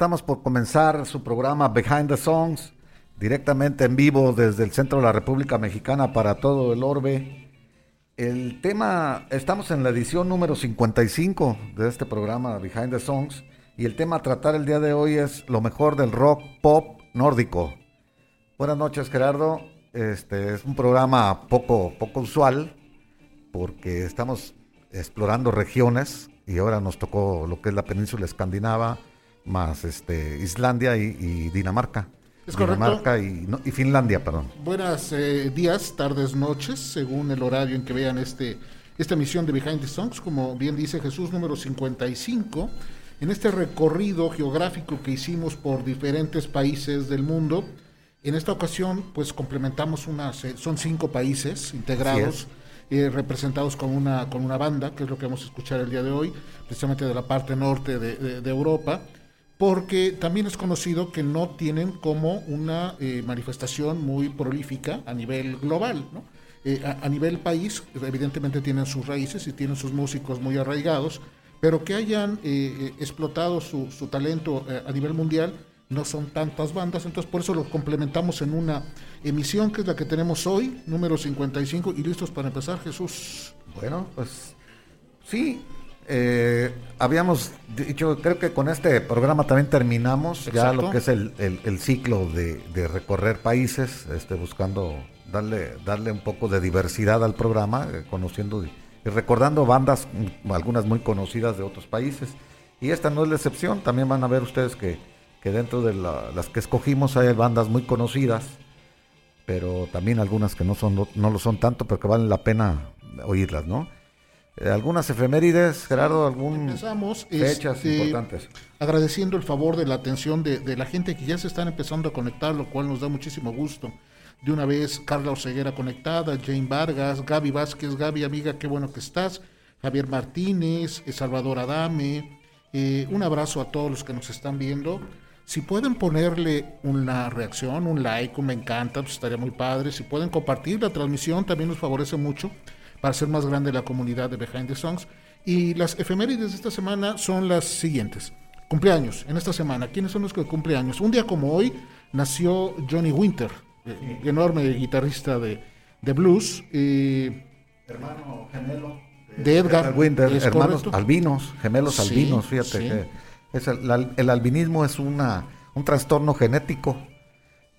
Estamos por comenzar su programa Behind the Songs, directamente en vivo desde el centro de la República Mexicana para todo el orbe. El tema, estamos en la edición número 55 de este programa Behind the Songs y el tema a tratar el día de hoy es lo mejor del rock pop nórdico. Buenas noches Gerardo, este es un programa poco, poco usual porque estamos explorando regiones y ahora nos tocó lo que es la península escandinava, más este Islandia y, Dinamarca. Es Dinamarca y, y, Finlandia, perdón. Buenas eh, días, tardes, noches, según el horario en que vean este esta emisión de Behind the Songs, como bien dice Jesús, número 55. En este recorrido geográfico que hicimos por diferentes países del mundo, en esta ocasión, pues complementamos unas, eh, son cinco países integrados eh, representados con una, con una banda, que es lo que vamos a escuchar el día de hoy, precisamente de la parte norte de, Europa, porque también es conocido que no tienen como una eh, manifestación muy prolífica a nivel global, ¿no? Eh, a, nivel país, evidentemente tienen sus raíces y tienen sus músicos muy arraigados, pero que hayan explotado su, su talento a nivel mundial, no son tantas bandas, entonces por eso lo complementamos en una emisión que es la que tenemos hoy, número 55, y listos para empezar, Jesús. Bueno, pues sí, eh, habíamos dicho, creo que con este programa también terminamos ya lo que es el, ciclo de, recorrer países, este, buscando darle, darle un poco de diversidad al programa, eh, conociendo y recordando bandas, mm, algunas muy conocidas de otros países. Y esta no es la excepción, también van a ver ustedes que que dentro de las que escogimos hay bandas muy conocidas, pero también algunas que no, son, no lo son tanto, pero que valen la pena oírlas, ¿no? Eh, algunas efemérides, Gerardo, algún Empezamos, fechas este, importantes. Agradeciendo el favor de la atención de, la gente que ya se están empezando a conectar, lo cual nos da muchísimo gusto. De una vez, Carla Oseguera conectada, Jane Vargas, Gaby Vázquez, Gaby, amiga, qué bueno que estás, Javier Martínez, Salvador Adame, eh, un abrazo a todos los que nos están viendo. Si pueden ponerle una reacción, un like, un me encanta, pues estaría muy padre. Si pueden compartir la transmisión, también nos favorece mucho para hacer más grande la comunidad de Behind the Songs. Y las efemérides de esta semana son las siguientes. Cumpleaños, en esta semana. ¿Quiénes son los que cumpleaños? Un día como hoy nació Johnny Winter, eh, enorme guitarrista de, blues. Hermano gemelo. De, Edgar. Winter, hermanos albinos, gemelos albinos, fíjate que el, albinismo es una, un trastorno genético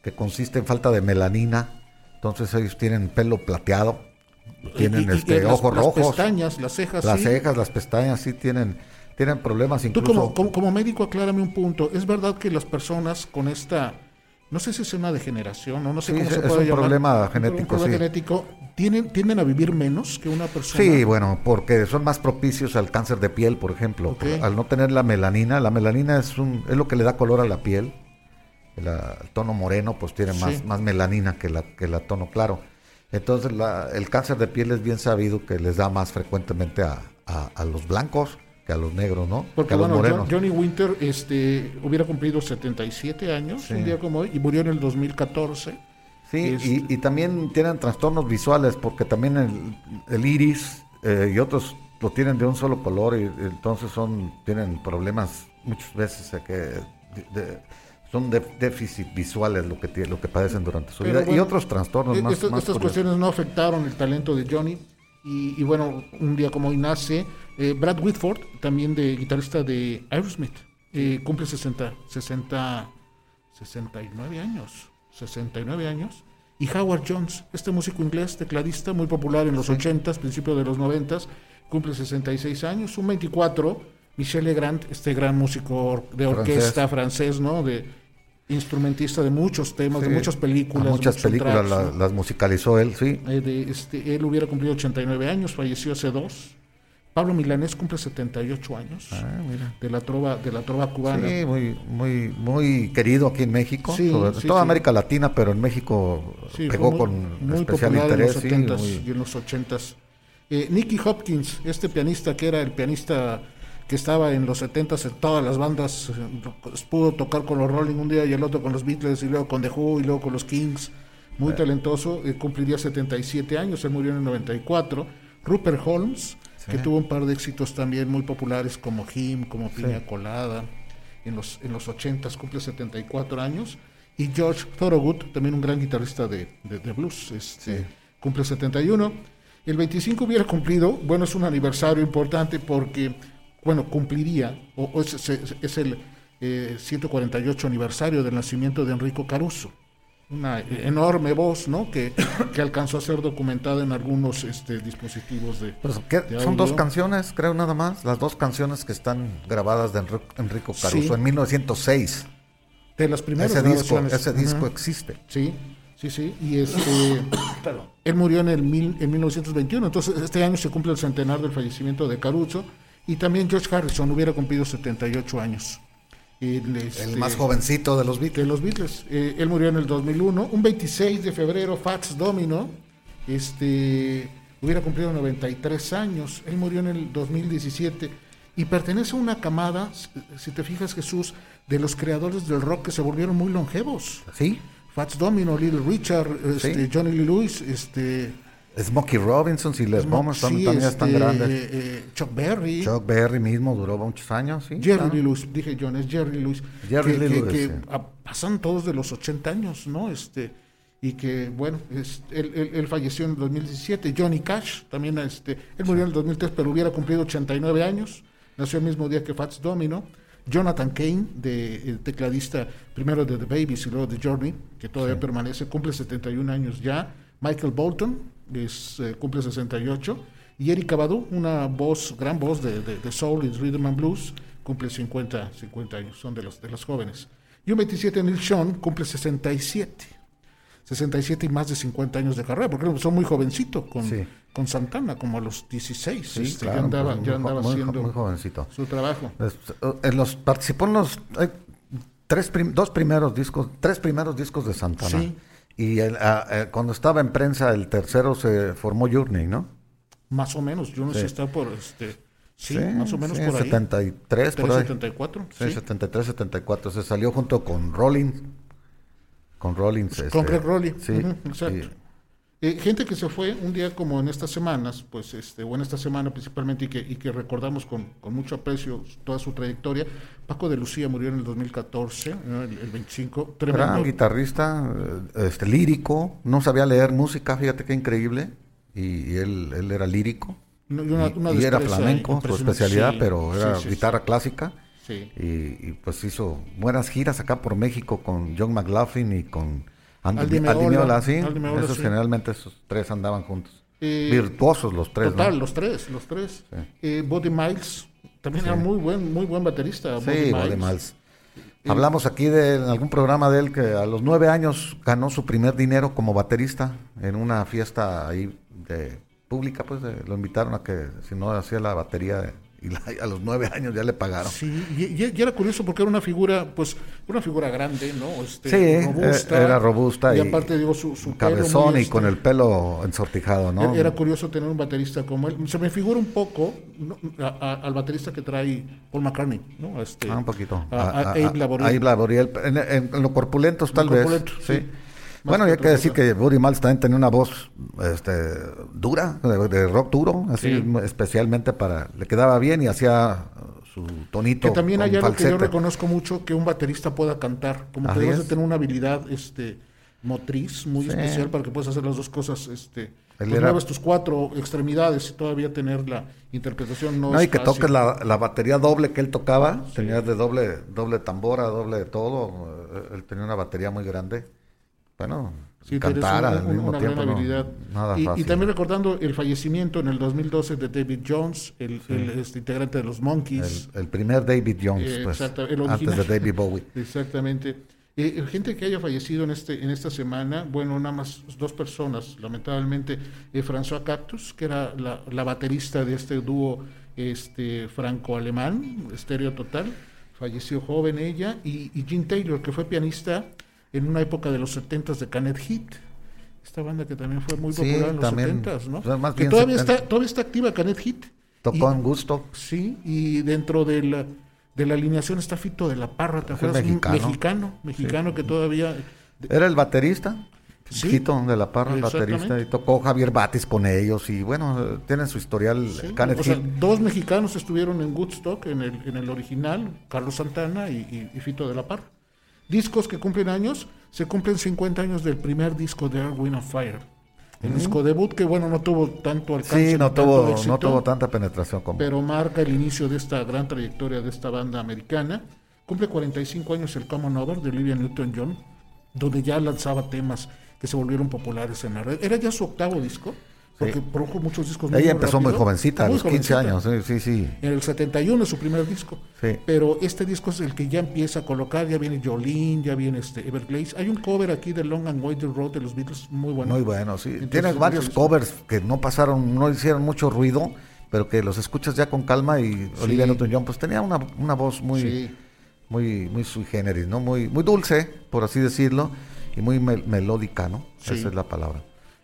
que consiste en falta de melanina. Entonces ellos tienen pelo plateado, tienen este, ojos rojos. Las pestañas, las cejas. Las cejas, las pestañas sí tienen, tienen problemas incluso. Tú como, médico aclárame un punto. ¿Es verdad que las personas con esta no sé si es una degeneración o no sé cómo se puede es un problema genético, un genético, ¿tienen, tienden a vivir menos que una persona. Sí, bueno, porque son más propicios al cáncer de piel, por ejemplo. Al no tener la melanina, la melanina es, un, es lo que le da color a la piel. El, tono moreno pues tiene más, más melanina que la, que la tono claro. Entonces el cáncer de piel es bien sabido que les da más frecuentemente a, a los blancos a los negros, ¿no? Porque bueno, Johnny Winter este, hubiera cumplido 77 años, un día como hoy, y murió en el 2014. Sí, y, también tienen trastornos visuales, porque también el, iris eh, y otros lo tienen de un solo color, y, entonces son tienen problemas muchas veces eh, que son de, déficit visuales lo que lo que padecen durante su vida y otros trastornos e, más, Estas cuestiones no afectaron el talento de Johnny y, bueno, un día como hoy nace eh, Brad Whitford, también de guitarrista de Aerosmith. Eh, cumple 60, 60, 69 años. 69 años. Y Howard Jones, este músico inglés, tecladista, muy popular en los 80s, principios de los 90s, cumple 66 años. Un 24, Michel Legrand, este gran músico de orquesta francés, ¿no? De, instrumentista de muchos temas, de muchas películas. muchas películas las musicalizó él, sí. Eh, este, él hubiera cumplido 89 años, falleció hace dos. Pablo Milanés cumple 78 años Ah, mira. de la trova de la trova cubana. Sí, muy, muy, muy querido aquí en México, Sí, sobre sí, toda sí. América Latina, pero en México pegó muy- con muy especial interés. en los sí, 70s muy- y en los 80s. Eh, Nicky Hopkins, este pianista que era el pianista que estaba en los 70s en todas las bandas, eh, pudo tocar con los Rolling un día y el otro con los Beatles y luego con The Who y luego con los Kings, muy talentoso, eh, cumpliría 77 años, él murió en el 94. Rupert Holmes, que tuvo un par de éxitos también muy populares como Him, como Piña Colada, en los, en los 80s cumple 74 años. Y George Thorogood, también un gran guitarrista de, de- de blues, este, Sí. cumple 71. El 25 hubiera cumplido, bueno, es un aniversario importante porque, bueno, cumpliría, o, o es, es- es el eh, 148 aniversario del nacimiento de Enrico Caruso. Una enorme voz, ¿no? Que, que alcanzó a ser documentada en algunos este, dispositivos de. Pues, ¿qué? de Son dos canciones, creo nada más, las dos canciones que están grabadas de Enri- Enrico Caruso Sí. en 1906. De las primeras Ese disco, ese disco existe. Sí, sí, sí. Y este, él murió en el mil, en 1921. Entonces, este año se cumple el centenar del fallecimiento de Caruso. Y también George Harrison hubiera cumplido 78 años. El, este, El más jovencito de los de Beatles. los Beatles. Eh, él murió en el 2001. Un 26 de febrero, Fats Domino este, hubiera cumplido 93 años. Él murió en el 2017 y pertenece a una camada, si- si te fijas Jesús, de los creadores del rock que se volvieron muy longevos. ¿Sí? Fats Domino, Little Richard, este, Sí. Johnny Lee Lewis, este, Smokey Robinson y Les Bombers sí, también, también están este, grandes. eh, eh, Chuck Berry. Chuck Berry mismo duró muchos años, ¿sí? Jerry claro. Lewis, dije John, es Jerry Lewis. Jerry que, que- Lewis, que sí. a- pasan todos de los 80 años, ¿no? Este, y que, bueno, es- él, él- él falleció en el 2017. Johnny Cash, también, este, él murió en el 2003, pero hubiera cumplido 89 años. Nació el mismo día que Fats Domino. Jonathan Kane, de, el tecladista primero de The Babies y luego de Journey, que todavía permanece, cumple 71 años ya. Michael Bolton, es, eh, cumple 68. Y Eric Badu, una voz, gran voz de, de- de soul y rhythm and blues, cumple 50, 50 años, son de los, de los jóvenes. Y un 27, Neil Sean, cumple 67. 67 y más de 50 años de carrera, porque son muy jovencito con, Sí. con Santana, como a los 16. Sí, este, claro, ya andaba, pues, ya andaba muy haciendo muy jovencito. su trabajo. Es- en los, participó en los hay tres prim- dos primeros discos, tres primeros discos de Santana. Sí. Y el- a- eh, cuando estaba en prensa, el tercero se formó Journey, ¿no? Más o menos, sé Sí. está por este. Sí, más o menos sí, por ahí. 73, por ahí. 374. Sí, sí. 73, 74. Se salió junto con Rollins. Con Rollins. Con este, Greg Rowley. Sí. Ujú, exacto. Eh, gente que se fue un día como en estas semanas, pues este, o en esta semana principalmente, y que, y que recordamos con, con mucho aprecio toda su trayectoria. Paco de Lucía murió en el 2014, ¿no? el, el 25. Gran Tremendo. guitarrista, eh, este, lírico, no sabía leer música, fíjate qué increíble. Y, y él, él era lírico. No, y una- y, una y era flamenco, su especialidad, Sí, pero era sí, sí, guitarra clásica. Sí. Y, y, pues hizo buenas giras acá por México con John McLaughlin y con Andy, Aldi Aldi Meola, Meola, sí. Esos sí. generalmente esos tres andaban juntos. Eh, Virtuosos los tres, Total, ¿no? los tres, los tres. Sí. Eh, Buddy Miles, también era muy buen, muy buen baterista. Sí, Buddy Miles. Hablamos aquí de en algún programa de él que a los nueve años ganó su primer dinero como baterista en una fiesta ahí de pública, pues de- lo invitaron a que si no hacía la batería y la- a los nueve años ya le pagaron. Sí, y, y- y era curioso porque era una figura, pues, una figura grande, ¿no? Este, Sí, eh, era robusta y, y- aparte digo su, Cabezón y con este, el pelo ensortijado, ¿no? Era curioso tener un baterista como él. Se me figura un poco ¿no? a- a- al baterista que trae Paul McCartney, ¿no? Este, Ah, un poquito. A, a- Abe Laboriel. Abe Laboriel. En, en- en lo corpulentos tal vez. corpulento, sí. sí. Bueno, y hay que decir que Buddy Miles también tenía una voz este, dura, de, de rock duro, así Sí. especialmente para... Le quedaba bien y hacía su tonito Que también con hay algo que yo reconozco mucho, que un baterista pueda cantar. Como que debes de tener una habilidad este, motriz muy Sí. especial para que puedas hacer las dos cosas. Este, pues era- mueves tus cuatro extremidades y todavía tener la interpretación no, No, es y que fácil. toques la, la batería doble que él tocaba, tenía de doble, doble tambora, doble de todo, eh, él tenía una batería muy grande. Bueno, Sí, cantar al mismo una tiempo, gran no, habilidad. nada y, y fácil. también recordando el fallecimiento en el 2012 de David Jones, el, el, este, integrante de los Monkeys. el, el primer David Jones, Eh, pues, antes de. David Bowie. Exactamente. Eh, gente que haya fallecido en este en esta semana, bueno, nada más dos personas, lamentablemente, eh, François Cactus, que era la, la baterista de este dúo este franco-alemán, estéreo total. Falleció joven ella. Y, y Gene Taylor, que fue pianista en una época de los 70 de Canet Heat. Esta banda que también fue muy Sí, popular en los también, 70 ¿no? más que bien todavía 70. está, todavía está activa Canet Heat. Tocó Y- en gusto. Sí, y dentro de la, de la alineación está Fito de la Parra, ¿te acuerdas? Mexicano. mexicano, mexicano que todavía... Era el baterista. Sí. Quito de la Parra, el baterista. Y tocó Javier Batis con ellos. Y bueno, tienen su historial. sí, Canet o sea, dos mexicanos estuvieron en Woodstock, en el, en el original, Carlos Santana y, y- y Fito de la Parra. Discos que cumplen años, se cumplen 50 años del primer disco de Earth, Wind and Fire. El disco debut que, bueno, no tuvo tanto alcance. Sí, ni no tanto tuvo, éxito, no tuvo tanta penetración como. pero marca el inicio de esta gran trayectoria de esta banda americana. Cumple 45 años el Common Over de Olivia Newton-John, donde ya lanzaba temas que se volvieron populares en la red. Era ya su octavo disco, porque produjo muchos discos muy Ella empezó muy jovencita, a los 15 jovencita. años. Sí, sí, sí. En el 71 es su primer disco. Sí. Pero este disco es el que ya empieza a colocar, ya viene Jolene, ya viene este Everglades. Hay un cover aquí de Long and Winding Road de los Beatles muy bueno. Muy bueno, sí. Entonces, Tienes es varios covers que no pasaron, no hicieron mucho ruido, pero que los escuchas ya con calma y Olivia Newton-John pues tenía una, una voz muy, muy, muy sui generis, ¿no? Muy, muy dulce, por así decirlo, y muy mel- melódica, ¿no? Esa es la palabra.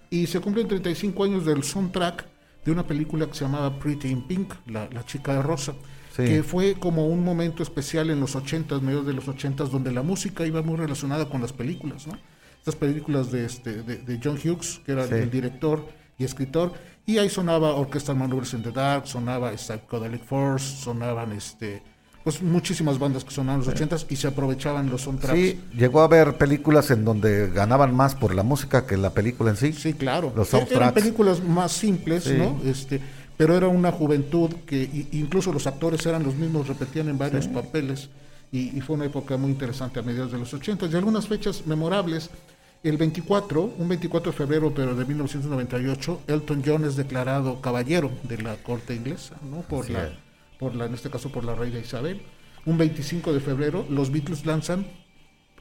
Y se cumplen 35 años del soundtrack de una película que se llamaba Pretty in Pink, La, la chica de rosa, Sí. que fue como un momento especial en los 80s, medios de los 80s, donde la música iba muy relacionada con las películas, ¿no? Estas películas de, este, de, de John Hughes, que era Sí. el director y escritor, y ahí sonaba Orchestral Maneuvers in the Dark, sonaba Psychedelic Force, sonaban este, pues muchísimas bandas que sonaban los 80s y se aprovechaban los soundtracks. Sí, llegó a haber películas en donde ganaban más por la música que la película en sí. Sí, claro. Los E- Eran soundtracks. películas más simples, Sí. ¿no? Este, pero era una juventud que incluso los actores eran los mismos, repetían en varios papeles y, y fue una época muy interesante a mediados de los 80 y algunas fechas memorables. El 24, un 24 de febrero, pero de 1998, Elton John es declarado caballero de la corte inglesa, ¿no? Por la. Por la, en este caso por la reina Isabel. Un 25 de febrero, los Beatles lanzan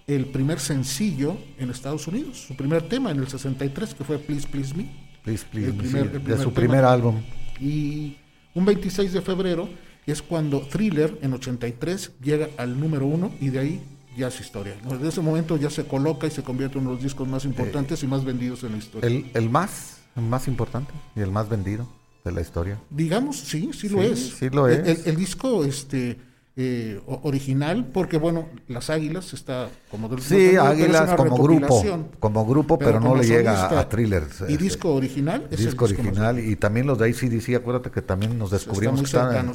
el primer sencillo en Estados Unidos, su primer tema en el 63, que fue Please Please Me. Please, please, El me, sí, de su tema. primer álbum. Y un 26 de febrero es cuando Thriller en 83 llega al número uno y de ahí ya es historia. Desde ese momento ya se coloca y se convierte en uno de los discos más importantes y más vendidos en la historia. El, el más, más importante y el más vendido de la historia. Digamos, sí, sí lo Sí, es. sí lo es. El, el disco este, eh, original, porque bueno, Las Águilas está como de los Sí, Águilas como grupo, como grupo, pero, no le llega a Thriller. Y este, disco original es el disco original y también los de ACDC, acuérdate que también nos descubrimos que estaban en,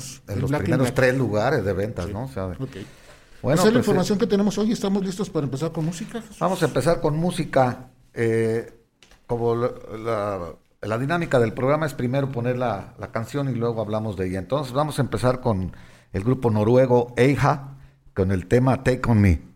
los Black primeros tres lugares de ventas, ¿no? O sea, Ok. bueno, Esa es la pues, información que tenemos hoy. ¿Estamos listos para empezar con música? Jesús? Vamos a empezar con música. eh, como la, la- la dinámica del programa es primero poner la, la canción y luego hablamos de ella. Entonces vamos a empezar con el grupo noruego Eija con el tema Take On Me.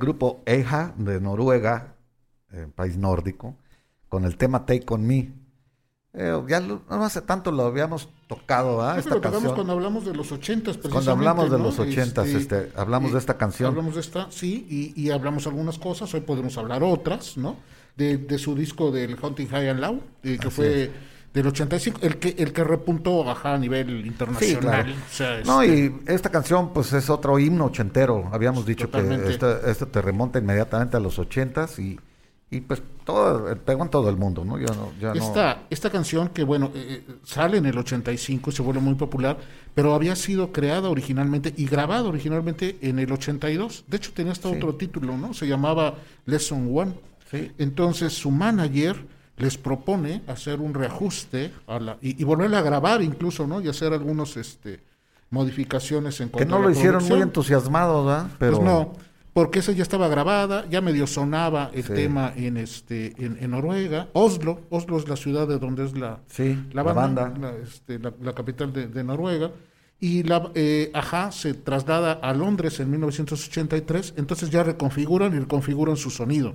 Grupo EJA de Noruega, eh, país nórdico, con el tema Take On Me. Eh, ya lo- no hace tanto lo habíamos tocado, pero tocamos canción. cuando hablamos de los ochentas, Cuando hablamos de ¿no? los ochentas, este, hablamos de esta canción. Hablamos de esta, sí, y, y hablamos algunas cosas, hoy podemos hablar otras, ¿no? De, de su disco del Hunting High and Low, eh, que Así fue es. Del 85, el que, el que repuntó ajá, a nivel Sí, internacional. claro. o sea, No, este, y esta canción, pues es otro himno ochentero. Habíamos dicho Totalmente. que este, este te remonta inmediatamente a los ochentas y, y pues todo, pegó en todo el mundo, ¿no? Ya no, ya no- Esta, esta canción que, bueno, eh, eh, sale en el 85 y se vuelve muy popular, pero había sido creada originalmente y grabada originalmente en el 82. De hecho, tenía hasta Sí. otro título, ¿no? Se llamaba Lesson One. Sí. Entonces, su manager les propone hacer un reajuste a la, y, y volverla a grabar incluso, ¿no? Y hacer algunos este, modificaciones en que cuanto no a la lo hicieron muy producción. entusiasmados, ¿verdad? Pero Pues no, porque esa ya estaba grabada, ya medio sonaba el Sí. tema en este en, en Noruega. Oslo, Oslo es la ciudad de donde es la, Sí, la la banda, banda. La, este, la- la capital de, de Noruega. Y la eh, Ajá se traslada a Londres en 1983, entonces ya reconfiguran y reconfiguran su sonido.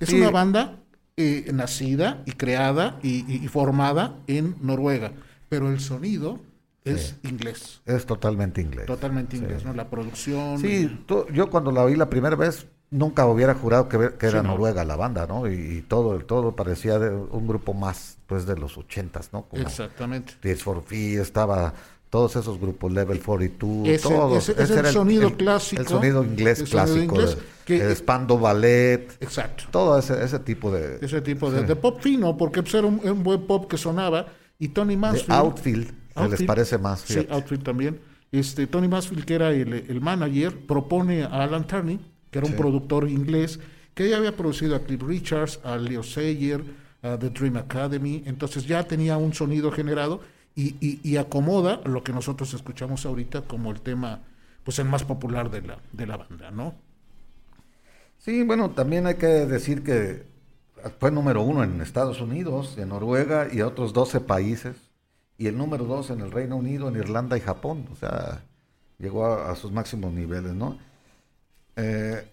Es Sí. una banda eh, nacida y creada y, y- y formada en Noruega, pero el sonido es inglés, es totalmente inglés. totalmente inglés, ¿no? La producción. Sí, tú- yo cuando la oí la primera vez nunca hubiera jurado que, era Sí, no. Noruega la banda, ¿no? Y, y todo, todo parecía de un grupo más, pues, de los ochentas, ¿no? Como Exactamente. Tears for estaba todos esos grupos, Level 42, Ese- todos. ese- es el era sonido clásico, El sonido inglés el sonido clásico, inglés, que- el Spando Ballet, Exacto. todo ese, ese tipo de, Ese tipo de, de pop fino, porque pues, era un, un buen pop que sonaba. Y Tony Mansfield. outfield, se les Outfield, parece más. Sí, fíjate. Outfield también. Este, Tony Mansfield, que era el, el manager, propone a Alan Turney, que era un Sí. productor inglés, que ya había producido a Cliff Richards, a Leo Sayer, a The Dream Academy. Entonces ya tenía un sonido generado y, y- y acomoda lo que nosotros escuchamos ahorita como el tema, pues el más popular de la, de la banda, ¿no? Sí, bueno, también hay que decir que fue número uno en Estados Unidos, en Noruega y otros 12 países, y el número dos en el Reino Unido, en Irlanda y Japón, o sea, llegó a, a sus máximos niveles, ¿no? Eh,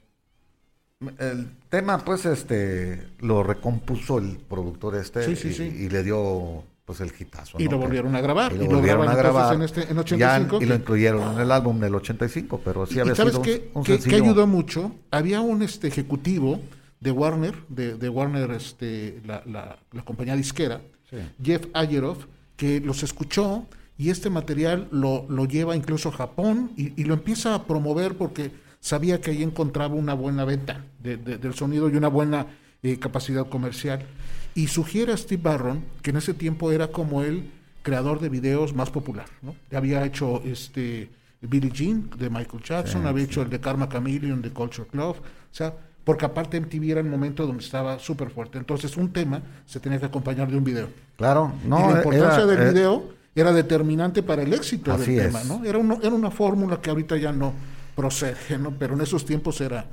el tema, pues, este, lo recompuso el productor este Sí, sí, y, sí. y le dio, pues, el hitazo. Y ¿no? lo volvieron a grabar. y lo Y lo volvieron graban a grabar en este- en ya 85, y lo incluyeron en el álbum del 85, pero sí ¿Y había sabes sido un- qué, un, qué- qué sencillo. ayudó mucho? Había un este ejecutivo de Warner, de, de Warner, este, la, la- la compañía disquera, Sí. Jeff Ayeroff, que los escuchó y este material lo, lo lleva incluso a Japón y, y lo empieza a promover porque sabía que ahí encontraba una buena venta de- de- del sonido y una buena eh, capacidad comercial. Y sugiere a Steve Barron, que en ese tiempo era como el creador de videos más popular. ¿no? Había hecho este Billie Jean de Michael Jackson, Sí, había sí. hecho el de Karma Chameleon de Culture Club, o sea, porque aparte MTV era el momento donde estaba súper fuerte. Entonces un tema se tenía que acompañar de un video. Claro, no, y la importancia era- del eh, video era determinante para el éxito del es. tema, ¿no? Era, era una fórmula que ahorita ya no procede, ¿no? Pero en esos tiempos era,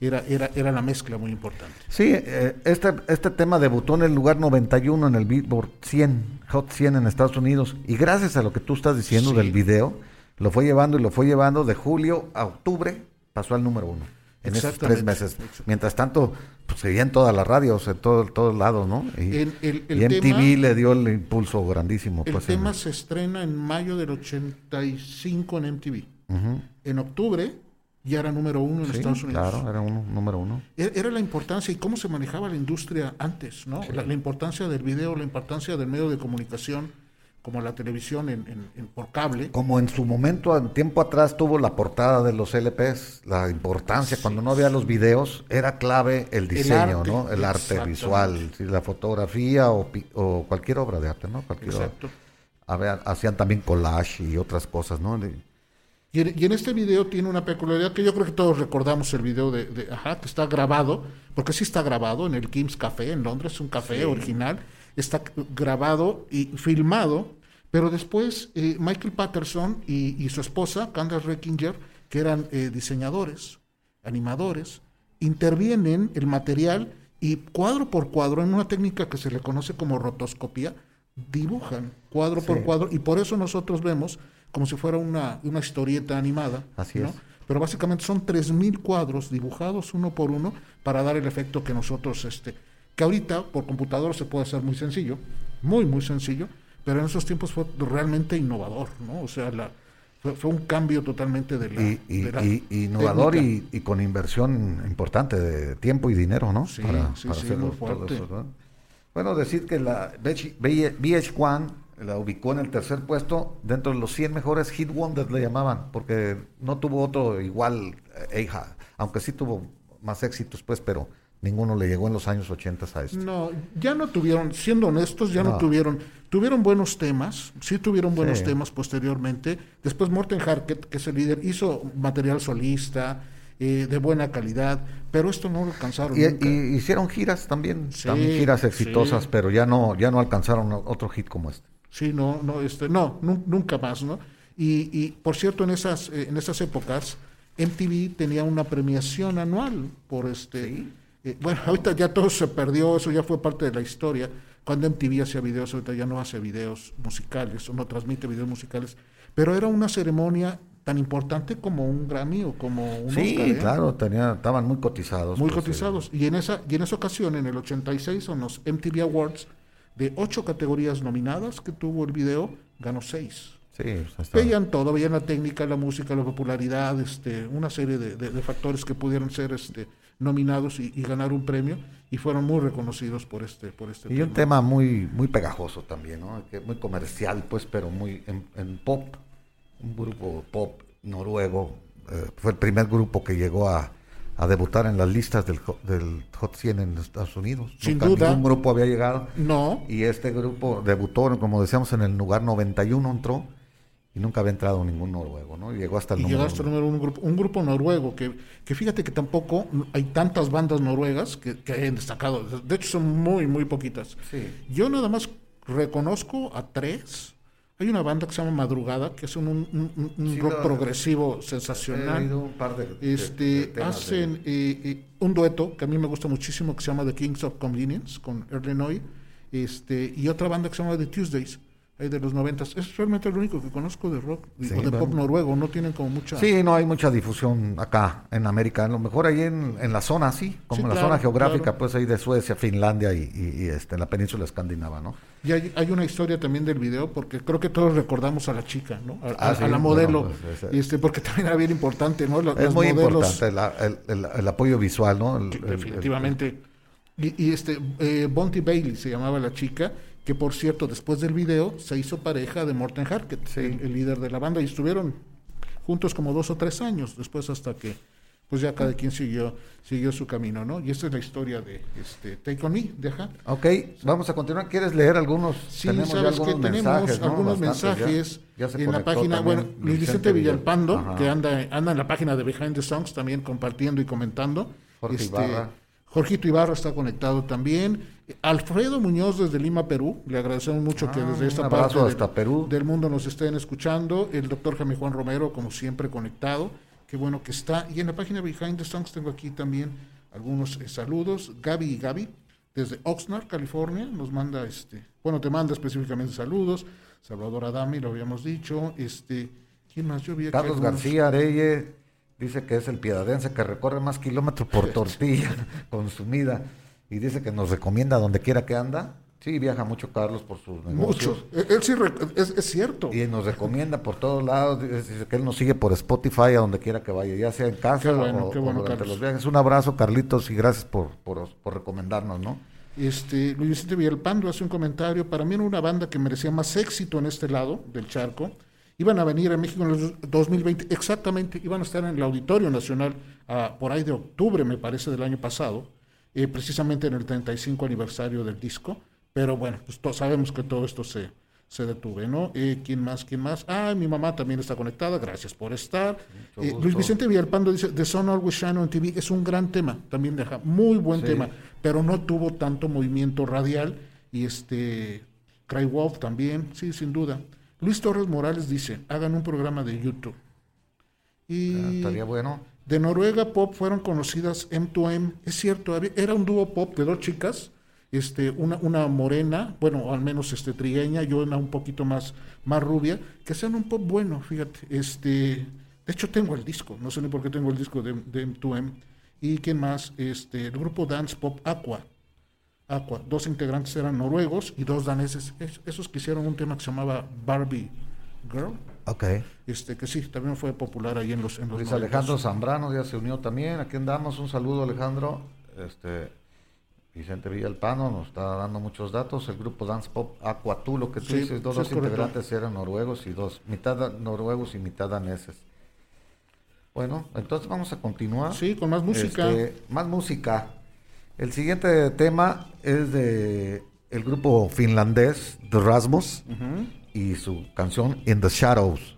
era, era, era la mezcla muy importante. Sí, eh, este, este tema debutó en el lugar 91 en el Billboard 100, Hot 100 en Estados Unidos. Y gracias a lo que tú estás diciendo Sí. del video, lo fue llevando y lo fue llevando de julio a octubre, pasó al número uno. En esos tres meses. Mientras tanto, pues seguía en todas las radios, en todo- todos lados, ¿no? Y, El- el- el y MTV tema- le dio el impulso grandísimo. El pues, en- tema se estrena en mayo del 85 en MTV. En octubre ya era número uno en Sí, Estados Unidos. claro, era uno, número uno. E- Era la importancia y cómo se manejaba la industria antes, ¿no? La, la importancia del video, la importancia del medio de comunicación, como la televisión en, en- en- por cable. Como en su momento, en tiempo atrás, tuvo la portada de los LPs, la importancia, cuando no había los videos, era clave el diseño, arte, ¿no? El arte visual, sí, la fotografía o, o cualquier obra de arte, ¿no? Cualquier obra. Exacto. Había- hacían también collage y otras cosas, ¿no? De- Y en, y en este video tiene una peculiaridad que yo creo que todos recordamos el video de, de- ajá, que está grabado, porque sí está grabado en el Kim's Café en Londres, un café original, está grabado y filmado, pero después eh, Michael Patterson y, y su esposa, Candace Reckinger, que eran eh, diseñadores, animadores, intervienen el material y cuadro por cuadro, en una técnica que se le conoce como rotoscopía, dibujan cuadro por cuadro y por eso nosotros vemos como si fuera una, una historieta animada. Así ¿no? es. pero básicamente son 3.000 cuadros dibujados uno por uno para dar el efecto que nosotros, este, que ahorita por computador se puede hacer muy sencillo, muy, muy sencillo, pero en esos tiempos fue realmente innovador, ¿no? O sea, la, fue, fue un cambio totalmente de la... Y, y- de la y- innovador y, y con inversión importante de tiempo y dinero, ¿no? Sí, sí, sí, muy fuerte. ¿no? Bueno, decir que la VH1 la ubicó en el tercer puesto dentro de los 100 mejores hit wonders le llamaban, porque no tuvo otro igual, eh, Eija, aunque sí tuvo más éxitos, pues, pero ninguno le llegó en los años 80 a este. No, ya no tuvieron, siendo honestos, ya no, No. tuvieron, tuvieron buenos temas, sí tuvieron buenos Sí. temas posteriormente. Después Morten Harket, que es el líder, hizo material solista, eh, de buena calidad, pero esto no lo alcanzaron Y, nunca. y hicieron giras también, Sí, también giras exitosas, sí. pero ya no, ya no alcanzaron otro hit como este. Sí, no, no, este, no, nu- nunca más, ¿no? Y, y, por cierto, en esas, eh, en esas épocas, MTV tenía una premiación anual por este. Sí. eh, bueno, ahorita ya todo se perdió, eso ya fue parte de la historia. Cuando MTV hacía videos, ahorita ya no hace videos musicales o no transmite videos musicales. Pero era una ceremonia tan importante como un Grammy o como un Sí, Oscar, ¿eh? claro, tenía, estaban muy cotizados. Muy pues, cotizados. Y en esa, y en esa ocasión, en el 86, son los MTV Awards, de ocho categorías nominadas que tuvo el video, ganó seis. sí, Veían todo, veían la técnica, la música, la popularidad, este, una serie de, de- de factores que pudieron ser este, nominados y, y ganar un premio, y fueron muy reconocidos por este, por este Y un tema muy, muy pegajoso también, ¿no? Muy comercial, pues, pero muy en, en pop. Un grupo pop noruego. eh, fue el primer grupo que llegó a, a debutar en las listas del, Hot- del Hot 100 en Estados Unidos. Sin Nunca duda. Ningún grupo había llegado. No, Y este grupo debutó, como decíamos, en el lugar 91 entró. Y nunca había entrado ningún noruego, ¿no? Y llegó hasta el y número al uno. número uno, un grupo, un grupo noruego, que, que fíjate que tampoco hay tantas bandas noruegas que, que hayan destacado. De hecho, son muy, muy poquitas. Sí. Yo nada más reconozco a tres. Hay una banda que se llama Madrugada, que es un, un- un- un Sí, rock progresivo He sensacional. oído un par de, Este, de temas de- hacen eh, eh, un dueto que a mí me gusta muchísimo que se llama The Kings of Convenience con Erlenoy este, y otra banda que se llama The Tuesdays de los noventas. Es realmente lo único que conozco de rock Sí, o de bueno. pop noruego. No tienen como mucha. Sí, no hay mucha difusión acá en América. A lo mejor ahí en, en la zona, sí, como Sí, en la claro, zona geográfica, claro. pues ahí de Suecia, Finlandia y, y- y, este, en la península escandinava, ¿no? Y hay, hay una historia también del video, porque creo que todos recordamos a la chica, ¿no? A, Ah, a- sí, a la modelo, bueno, pues, este, porque también era bien importante, ¿no? La- Es muy modelos, importante el, el- el apoyo visual, ¿no? Definitivamente. Y, y este, eh, Bonty Bailey se llamaba la chica, que por cierto, después del video, se hizo pareja de Morten Harket, Sí. el, el líder de la banda, y estuvieron juntos como dos o tres años, después hasta que, pues ya cada quien siguió, siguió su camino, ¿no? Y esta es la historia de este, Take On Me, deja. Ok, vamos a continuar. ¿Quieres leer algunos? Sí, Tenemos sabes que algunos tenemos mensajes, ¿no? algunos mensajes Ya en la página, bueno, Luis Vicente Villalpando, que anda, anda en la página de Behind the Songs también compartiendo y comentando. Jorge Ibarra. Jorgito Ibarra está conectado también. Alfredo Muñoz desde Lima, Perú. Le agradecemos mucho que Ah, desde un esta parte del, hasta Perú. del mundo nos estén escuchando. El doctor Jaime Juan Romero, como siempre, conectado. Qué bueno que está. Y en la página Behind the Songs tengo aquí también algunos eh, saludos. Gaby y Gaby, desde Oxnard, California, nos manda este, bueno, te manda específicamente saludos. Salvador Adami, lo habíamos dicho. Este, ¿quién más? Yo vi Carlos algunos- García Areye dice que es el piedadense que recorre más kilómetros por tortilla consumida y dice que nos recomienda donde quiera que anda. Sí, viaja mucho Carlos por sus negocios. Mucho. Él, él sí, es, es cierto. Y nos recomienda por todos lados, dice que él nos sigue por Spotify a donde quiera que vaya, ya sea en casa Qué bueno, o, o durante Carlos. los viajes. Un abrazo, Carlitos, y gracias por, por, por recomendarnos, ¿no? Este, Villalpando hace un comentario. Para mí era una banda que merecía más éxito en este lado del charco. Iban a venir a México en el 2020, exactamente, iban a estar en el Auditorio Nacional ah, por ahí de octubre, me parece, del año pasado, eh, precisamente en el 35 aniversario del disco. Pero bueno, pues to- sabemos que todo esto se, se detuve, ¿no? Eh, ¿Quién más? ¿Quién más? Ah, mi mamá también está conectada, gracias por estar. Eh. Luis Vicente Villalpando dice, The Sun Always Shine on TV es un gran tema, también deja, muy buen Sí. tema, pero no tuvo tanto movimiento radial. Y este, Cry Wolf también, sí, sin duda. Luis Torres Morales dice, hagan un programa de YouTube. Y ah, estaría bueno. De Noruega Pop fueron conocidas M2M, es cierto, era un dúo pop de dos chicas, este, una, una morena, bueno, al menos este, trigueña y una un poquito más, más rubia, que sean un pop bueno, fíjate. Este, de hecho, tengo el disco, no sé ni por qué tengo el disco de, M2M. ¿Y quién más? Este, el grupo Dance Pop Aqua Aqua. Dos integrantes eran noruegos y dos daneses. Esos que hicieron un tema que se llamaba Barbie Girl. Ok. Este, que sí, también fue popular ahí en los... En los Luis Alejandro Zambrano ya se unió también. Aquí andamos. Un saludo, Alejandro. Este, Vicente Villalpano nos está dando muchos datos. El grupo Dance Pop Aquatulo, que tú dices, dos, integrantes eran noruegos y dos, mitad noruegos y mitad daneses. Bueno, entonces vamos a continuar. Sí, con más música. Este, más música. El siguiente tema es de el grupo finlandés The Rasmus y su canción In the Shadows.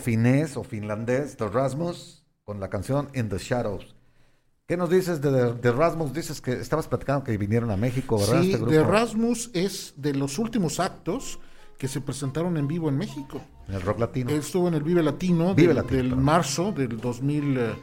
finés o finlandés de Rasmus con la canción In the Shadows. ¿Qué nos dices de, de, Rasmus? Dices que estabas platicando que vinieron a México, ¿verdad? Sí, este de Rasmus es de los últimos actos que se presentaron en vivo en México. En el rock latino. Estuvo en el Vive Latino, del, marzo del 2000, eh,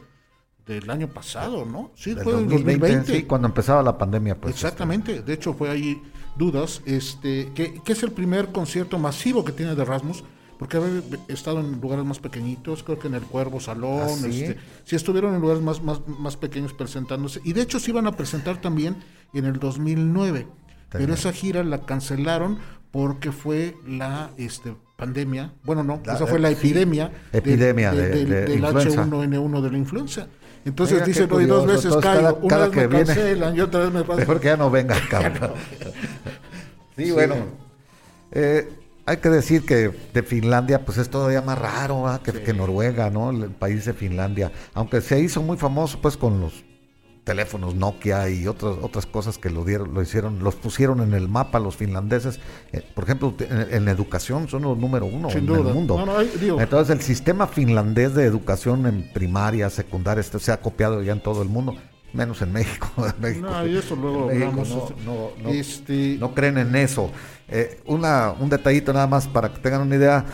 del año pasado, ¿no? Sí, fue en 2020, 2020. Sí, cuando empezaba la pandemia. Pues, este. Exactamente, de hecho fue ahí dudas, este, que, es el primer concierto masivo que tiene de Rasmus porque había estado en lugares más pequeñitos, creo que en el Cuervo Salón, ¿Ah, sí? este, sí estuvieron en lugares más, más, más pequeños presentándose, y de hecho se iban a presentar también en el 2009, pero También. esa gira la cancelaron porque fue la este, pandemia, bueno no, La- esa fue la eh, sí, epidemia, epidemia de- del, de del influenza. H1N1 de la influenza. Entonces Mira dicen, dos veces caigo, cada- una cada vez que me viene- cancelan y otra vez me pasa. Mejor que ya no venga, cabrón. sí, bueno. eh, hay que decir que de Finlandia, pues es todavía más raro que, que Noruega, ¿no? El país de Finlandia. Aunque se hizo muy famoso, pues, con los teléfonos Nokia y otras otras cosas que lo dieron, lo hicieron, los pusieron en el mapa los finlandeses. Eh, por ejemplo, en, en educación son los número uno Sin en duda. el mundo. No, no, hay- digo- Entonces el sistema finlandés de educación en primaria, secundaria, esto se ha copiado ya en todo el mundo, menos en México. En México, No, y eso luego México hablamos, no, este, no, no, este- no creen en eso. Eh, una, un detallito nada más para que tengan una idea.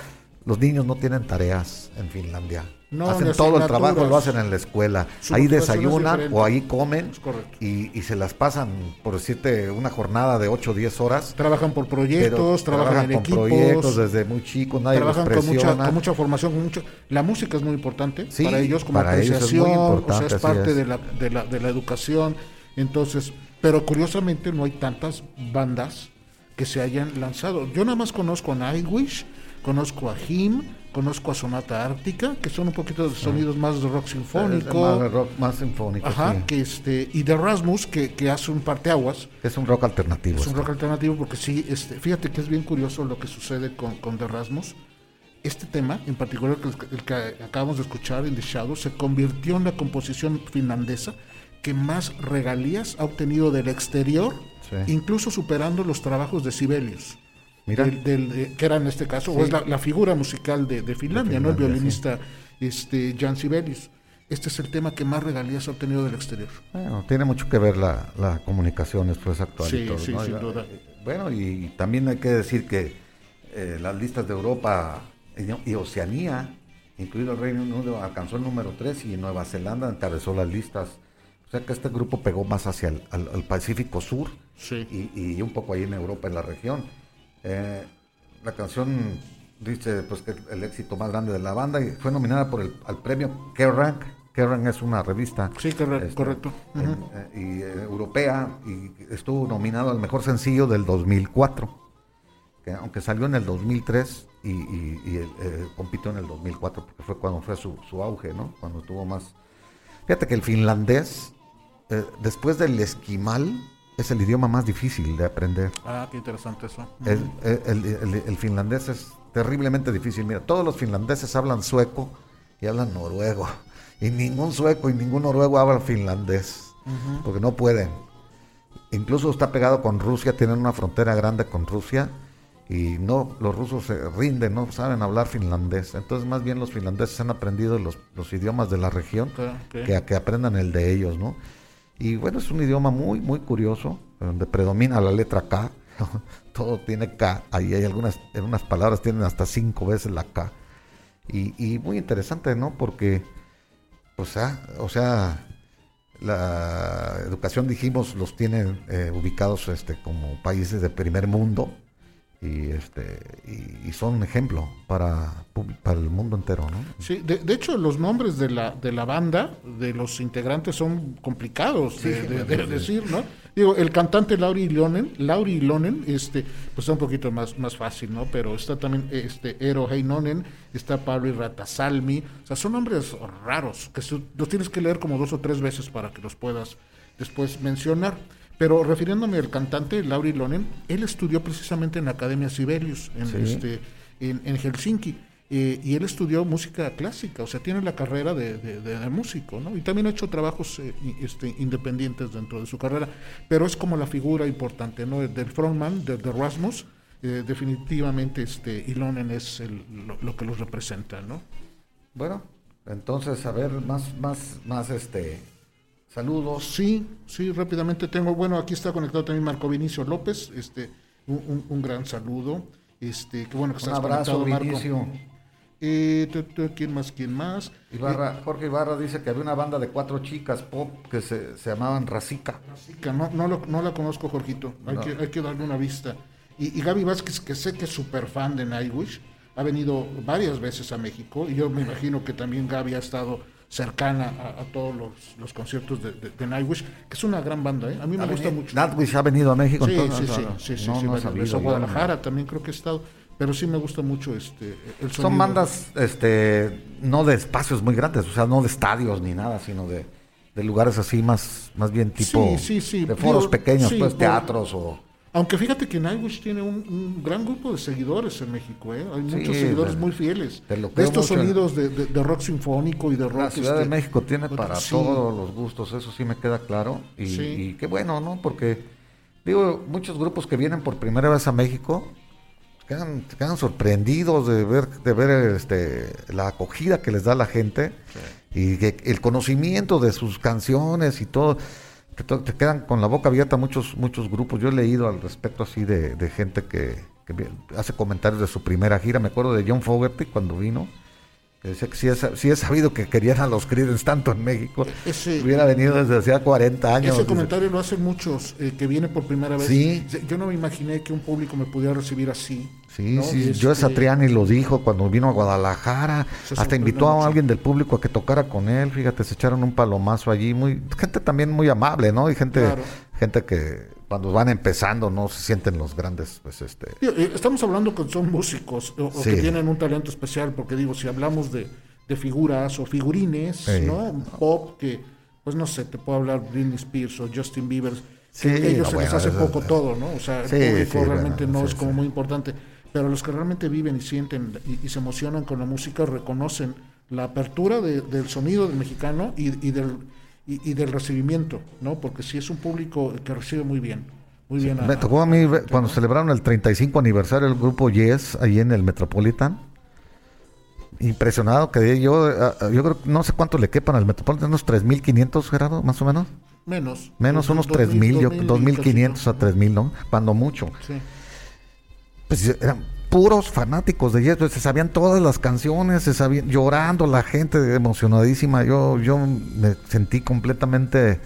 Los niños no tienen tareas en Finlandia. No, hacen todo el trabajo, lo hacen en la escuela. Ahí es desayunan o ahí comen y, y se las pasan, por decirte, una jornada de 8 o 10 horas. Trabajan por proyectos, trabajan, en con equipos, proyectos desde muy chicos, nadie los trabajan con mucha, con mucha formación, con mucho... La música es muy importante Sí, para ellos como para ellos es muy apreciación, o sea, es parte es. De, la, de, la, de la educación. Entonces, pero curiosamente no hay tantas bandas que se hayan lanzado. Yo nada más conozco a Nightwish, conozco a Him, conozco a Sonata Ártica, que son un poquito de sonidos más de rock sinfónico. más rock, más sinfónico. Ajá, sí. que este, y de Rasmus, que, que hace un parteaguas, Es un rock alternativo. es un esto. rock alternativo porque sí, este, fíjate que es bien curioso lo que sucede con, con The Rasmus. Este tema, en particular el que, el que acabamos de escuchar, en The Shadow, se convirtió en la composición finlandesa que más regalías ha obtenido del exterior, Sí. incluso superando los trabajos de Sibelius. Mira. Del- del, eh, que era en este caso, o es la, la figura musical de, de Finlandia, ¿no? El violinista este, Jan Sibelius. Este es el tema que más regalías ha obtenido del exterior. Bueno, tiene mucho que ver la, la comunicación después actual Sí, y todo. sí, ¿no? sin duda. eh, Bueno, y también hay que decir que eh, las listas de Europa y, y Oceanía, incluido el Reino Unido, alcanzó el número 3 y Nueva Zelanda encabezó las listas. O sea que este grupo pegó más hacia el al- al Pacífico Sur Sí. y, y un poco ahí en Europa, en la región. Eh, la canción dice pues que el éxito más grande de la banda y fue nominada por el al premio Kerrang. Kerrang es una revista Sí, este, correcto. eh, y, eh, europea y estuvo nominado al mejor sencillo del 2004 que aunque salió en el 2003 y, y- y, eh, compitió en el 2004 porque fue cuando fue su, su auge no cuando tuvo más fíjate que el finlandés después del esquimal es el idioma más difícil de aprender Ah, qué interesante eso. el, el- el- el finlandés es terriblemente difícil. Mira, todos los finlandeses hablan sueco y hablan noruego. Y ningún sueco y ningún noruego habla finlandés. Porque no pueden. Incluso está pegado con Rusia, tienen una frontera grande con Rusia. Y no, los rusos se rinden, no saben hablar finlandés. Entonces, más bien los finlandeses han aprendido los, los idiomas de la región que que aprendan el de ellos, ¿no? Y bueno, es un idioma muy, muy curioso, donde predomina la letra K. Todo tiene K. Ahí hay algunas, en unas palabras tienen hasta cinco veces la K. Y, muy interesante, ¿no? Porque, o sea, o sea, la educación, dijimos, los tienen eh, ubicados este, como países de primer mundo y, este, y, y son un ejemplo para, para el mundo entero, ¿no? Sí, de, de hecho los nombres de la, de la banda, de los integrantes son complicados de, Sí, de- sí, de sí. decir, ¿no? Digo, el cantante Lauri Lonen, Lauri Lonen, este, pues está un poquito más, más fácil, ¿no? Pero está también este Eero Heinonen, está Pablo Ratasalmi, o sea, son nombres raros, que los tienes que leer como dos o tres veces para que los puedas después mencionar. Pero refiriéndome al cantante Lauri Lonen, él estudió precisamente en la Academia Sibelius, en, Sí. este, en, en Helsinki. eh, y él estudió música clásica, o sea, tiene la carrera de, de- de- de músico, ¿no? Y también ha hecho trabajos eh, este, independientes dentro de su carrera, pero es como la figura importante, ¿no? Del frontman, de, de Rasmus, eh, definitivamente este, Ilonen es el- lo, lo que los representa, ¿no? Bueno, Entonces, a ver, más, más, más, este, saludos. Sí, sí, rápidamente tengo, bueno, aquí está conectado también Marco Vinicio López, este, un, un- un gran saludo, este, qué bueno que Un estás abrazo, conectado, Marco. Vinicio. Eh, tu, tu, ¿Quién más? ¿Quién más? Ibarra, Jorge Ibarra dice que había una banda de cuatro chicas pop que se, se llamaban Racica. Que no, no, lo- no la conozco, Jorgito. Hay, No. que, hay que darle una vista. Y, y Gaby Vázquez, que sé que es súper fan de Nightwish, ha venido varias veces a México. Y yo me imagino que también Gaby ha estado cercana a, a todos los, los conciertos de, de- de Nightwish, que es una gran banda. ¿eh? A mí me gusta mucho. Nightwish ha venido a México. Sí, entonces, sí, sí, no, sí, sí, no, sí, no varias sabido. A Guadalajara también creo que he estado. Pero sí me gusta mucho este el sonido. Son bandas, este, no de espacios muy grandes, o sea, no de estadios ni nada, sino de, de lugares así más, más bien tipo Sí, sí, sí. de foros Digo, pequeños, sí, pues por- teatros o Aunque fíjate que Nightwish tiene un, un gran grupo de seguidores en México, ¿eh? Hay Sí, muchos seguidores de- muy fieles. De estos mucho. sonidos de, de- de rock sinfónico y de rock. la Ciudad de este, México tiene para sí. todos los gustos, eso sí me queda claro y, Sí. y qué bueno, ¿no? Porque digo, muchos grupos que vienen por primera vez a México quedan, quedan sorprendidos de ver, de ver este, la acogida que les da la gente y que el conocimiento de sus canciones y todo. Te quedan con la boca abierta muchos muchos grupos. Yo he leído al respecto así de, de gente que, hace comentarios de su primera gira. Me acuerdo de John Fogerty cuando vino. que decía que sí es, sí es sabido que querían a los Creedence tanto en México. Ese- Hubiera venido desde hacía 40 años. Ese dice. comentario lo hacen muchos eh, que vienen por primera vez. Sí. Yo no me imaginé que un público me pudiera recibir así. Sí, ¿no? sí, Este, Joe Satriani lo dijo cuando vino a Guadalajara, hasta invitó a alguien del público a que tocara con él, fíjate, se echaron un palomazo allí, muy gente también muy amable, ¿no? Y gente Claro. gente que cuando van empezando no se sienten los grandes, pues este, eh, Estamos hablando que son músicos o, que tienen un talento especial, porque digo, si hablamos de, de figuras o figurines. ¿no? Pop que, pues no sé, te puedo hablar Britney Spears o Justin Bieber, Sí, que ellos no, se les hace poco todo, ¿no? O sea, el público realmente bueno, no es como muy importante, pero los que realmente viven y sienten y, y se emocionan con la música reconocen la apertura de- del sonido del mexicano y, y del y, y del recibimiento, ¿no? Porque sí es un público que recibe muy bien, muy bien. a- me tocó a mí cuando celebraron el 35 aniversario del grupo Yes ahí en el Metropolitan. Impresionado quedé yo, yo creo no sé cuánto le quepan al Metropolitan, unos 3500 Gerardo, más o menos. Menos. Menos unos dos 3000, yo dos mil 2500 a cachito. 3000, ¿no? Cuando mucho. Sí. Pues eran puros fanáticos de Yes, se sabían todas las canciones, se sabían llorando la gente emocionadísima. Yo yo me sentí completamente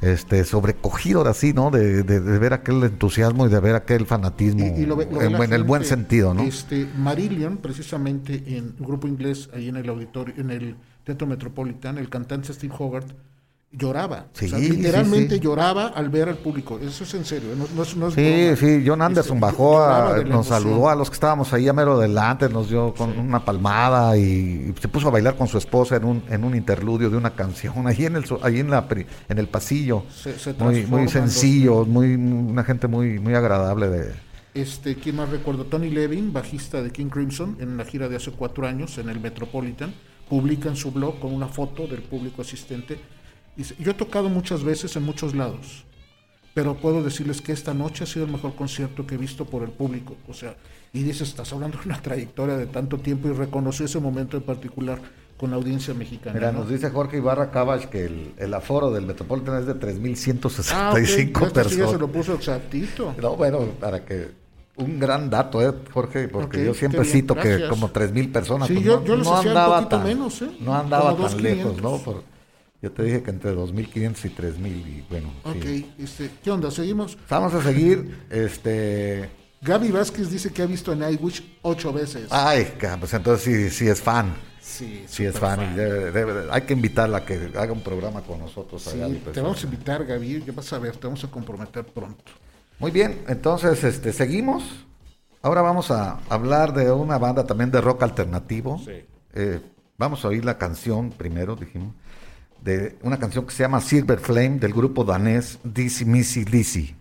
este sobrecogido ahora sí, ¿no? De, de- de ver aquel entusiasmo y de ver aquel fanatismo Y, y lo ve- lo ve en, en el buen sentido, ¿no? Este, Marillion, precisamente en un grupo inglés, ahí en el auditorio, en el Teatro Metropolitan, el cantante Steve Hogarth lloraba. Sí, o sea, sí, literalmente sí. lloraba al ver al público. Eso es en serio, no, no es, no es Sí, broma. sí, John Anderson Este, bajó, a- nos emoción. saludó a los que estábamos ahí a mero delante, nos dio con una palmada y, se puso a bailar con su esposa en un, en un interludio de una canción, ahí en el, ahí en la, en el pasillo. Se- se muy, muy sencillo, muy, una gente muy, muy agradable de, Este, ¿quién más recuerdo? Tony Levin, bajista de King Crimson, en la gira de hace cuatro años en el Metropolitan, publica en su blog con una foto del público asistente. Dice, yo he tocado muchas veces en muchos lados, pero puedo decirles que esta noche ha sido el mejor concierto que he visto por el público. O sea, y dice, estás hablando de una trayectoria de tanto tiempo y reconoció ese momento en particular con la audiencia mexicana. Mira, ¿no? nos dice Jorge Ibarra Cabach que el, el aforo del Metropolitan es de Ah, ok, 3.165 este sí ya se personas. lo puso exactito. No, bueno, para que un gran dato, ¿eh, Jorge? Porque yo siempre bien, cito que como 3.000 personas. Sí, pues yo- no, yo les no hacía un andaba poquito tan, menos, ¿eh? No andaba tan 2.500. lejos, ¿no? Por- yo te dije que entre 2.500 y 3.000 y bueno. Ok, sí. este, ¿qué onda? ¿Seguimos? Vamos a seguir, este... Gaby Vázquez dice que ha visto a Nightwish ocho veces. Ay, pues entonces sí, sí es fan. sí, Sí es fan. y debe- debe- hay que invitarla a que haga un programa con nosotros. a Sí, Gaby, te vamos a invitar, Gaby. Ya vas a ver, te vamos a comprometer pronto. Muy bien, entonces este, seguimos. Ahora vamos a hablar de una banda también de rock alternativo. Eh, vamos a oír la canción primero, dijimos, de una canción que se llama Silver Flame del grupo danés Dizzy Missy Lizzy.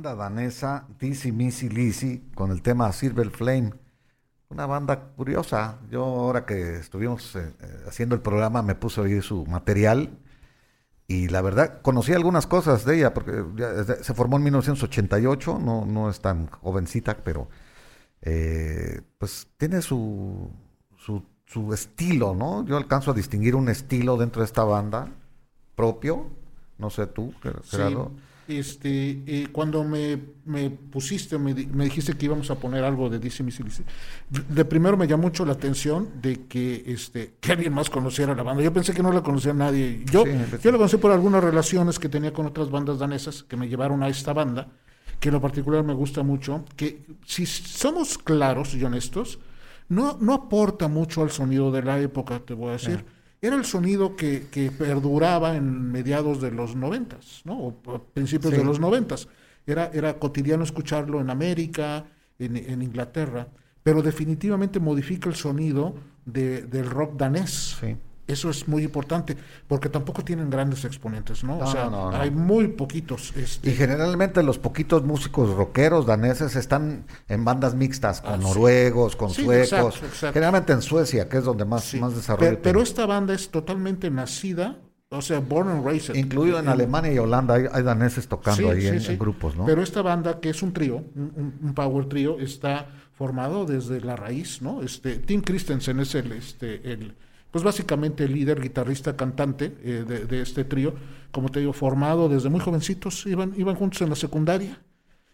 Banda danesa Dizzy Missy Lizzy con el tema Silver Flame. Una banda curiosa. Yo ahora que estuvimos eh, eh, haciendo el programa me puse a oír su material y la verdad conocí algunas cosas de ella porque se formó en 1988, no, no es tan jovencita, pero eh, pues tiene su, su, su estilo, ¿no? Yo alcanzo a distinguir un estilo dentro de esta banda propio. No sé tú, Ger- Sí, Gerardo. Este, eh, cuando me, me pusiste, me, me dijiste que íbamos a poner algo de DC Lizzy, de primero me llamó mucho la atención de que, este, que alguien más conociera la banda. Yo pensé que no la conocía nadie. Yo, Sí, yo la conocí por algunas relaciones que tenía con otras bandas danesas que me llevaron a esta banda, que en lo particular me gusta mucho, que si somos claros y honestos, no, no aporta mucho al sonido de la época, te voy a decir. Era el sonido que, que perduraba en mediados de los noventas, ¿no? O principios Sí. de los noventas. Era, era cotidiano escucharlo en América, en, en Inglaterra, pero definitivamente modifica el sonido de- del rock danés. Sí. Eso es muy importante, porque tampoco tienen grandes exponentes, ¿no? No, o sea, no, no. hay muy poquitos. Este, Y generalmente los poquitos músicos rockeros daneses están en bandas mixtas con Ah, noruegos, con Sí, suecos, exacto, exacto. generalmente en Suecia, que es donde más, sí. más desarrollo pero, esta banda es totalmente nacida, o sea, born and raised. Incluido en Alemania y Holanda hay, hay daneses tocando Sí, ahí sí, en, sí. en grupos, ¿no? Pero esta banda, que es un trío, un power trío, está formado desde la raíz, ¿no? Este, Tim Christensen es el, este, el, pues básicamente el líder, guitarrista, cantante eh, de, de este trío, como te digo, formado desde muy jovencitos, iban, iban juntos en la secundaria.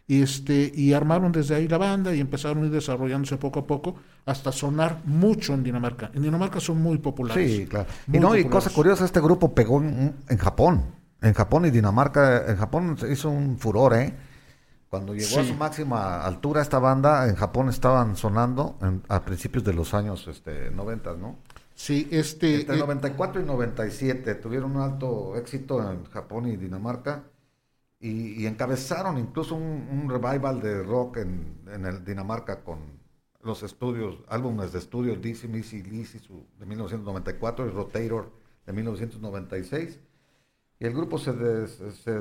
Y, este, y armaron desde ahí la banda y empezaron a ir desarrollándose poco a poco hasta sonar mucho en Dinamarca. En Dinamarca son muy populares. Sí, claro. Y no, y cosa curiosa, este grupo pegó en, en Japón. En Japón y Dinamarca, en Japón se hizo un furor, ¿eh? Cuando llegó a su máxima altura esta banda, en Japón estaban sonando en- a principios de los años este, 90, ¿no? Sí, este, Entre eh, 94 y 97 tuvieron un alto éxito en Japón y Dinamarca y, y encabezaron incluso un, un revival de rock en, en el Dinamarca con los estudios, álbumes de estudio Dizzy Missy Lizzy de 1994 y Rotator de 1996. Y el grupo se, des- se,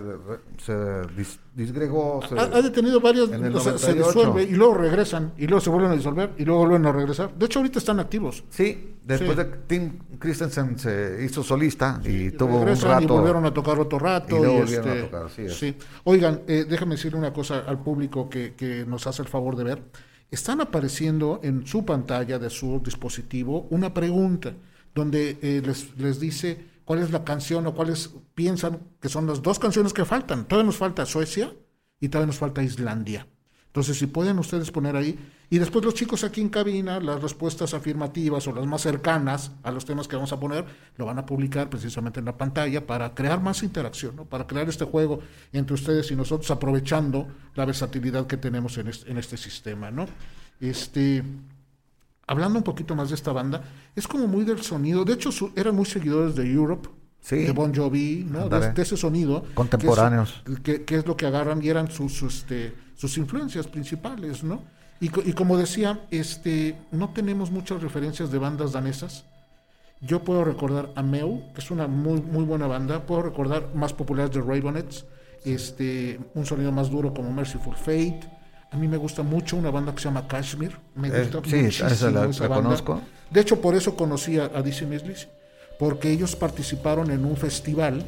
se dis- disgregó. se- Ha, ha detenido varias, en el o sea, se 98. disuelve y luego regresan y luego se vuelven a disolver y luego vuelven a regresar. De hecho, ahorita están activos. Sí, después Sí. de que Tim Christensen se hizo solista y tuvo un regresan y rato. volvieron a tocar otro rato. y luego y volvieron a este, tocar, es. sí. Oigan, eh, déjame decirle una cosa al público que, que nos hace el favor de ver. Están apareciendo en su pantalla de su dispositivo una pregunta donde eh, les, les dice cuál es la canción o cuáles piensan que son las dos canciones que faltan. Todavía nos falta Suecia y todavía nos falta Islandia. Entonces, si pueden ustedes poner ahí, y después los chicos aquí en cabina, las respuestas afirmativas o las más cercanas a los temas que vamos a poner, lo van a publicar precisamente en la pantalla para crear más interacción, ¿no? para crear este juego entre ustedes y nosotros, aprovechando la versatilidad que tenemos en este, en este sistema. ¿no? Este, hablando un poquito más de esta banda, es como muy del sonido, de hecho su- eran muy seguidores de Europe, Sí. de Bon Jovi, ¿no? de, ese sonido. que es- Contemporáneos. que, que es lo que agarran y eran sus, sus, este, sus influencias principales, ¿no? Y como decía, este, no tenemos muchas referencias de bandas danesas. Yo puedo recordar a Meu, que es una muy, muy buena banda. Puedo recordar más populares de Ravenets, este, un sonido más duro como Merciful Fate. A mí me gusta mucho una banda que se llama Kashmir. Me Eh, gusta sí, muchísimo esa la- esa la banda. conozco. De hecho, por eso conocí a, a Dizzy Miss Lizzy, porque ellos participaron en un festival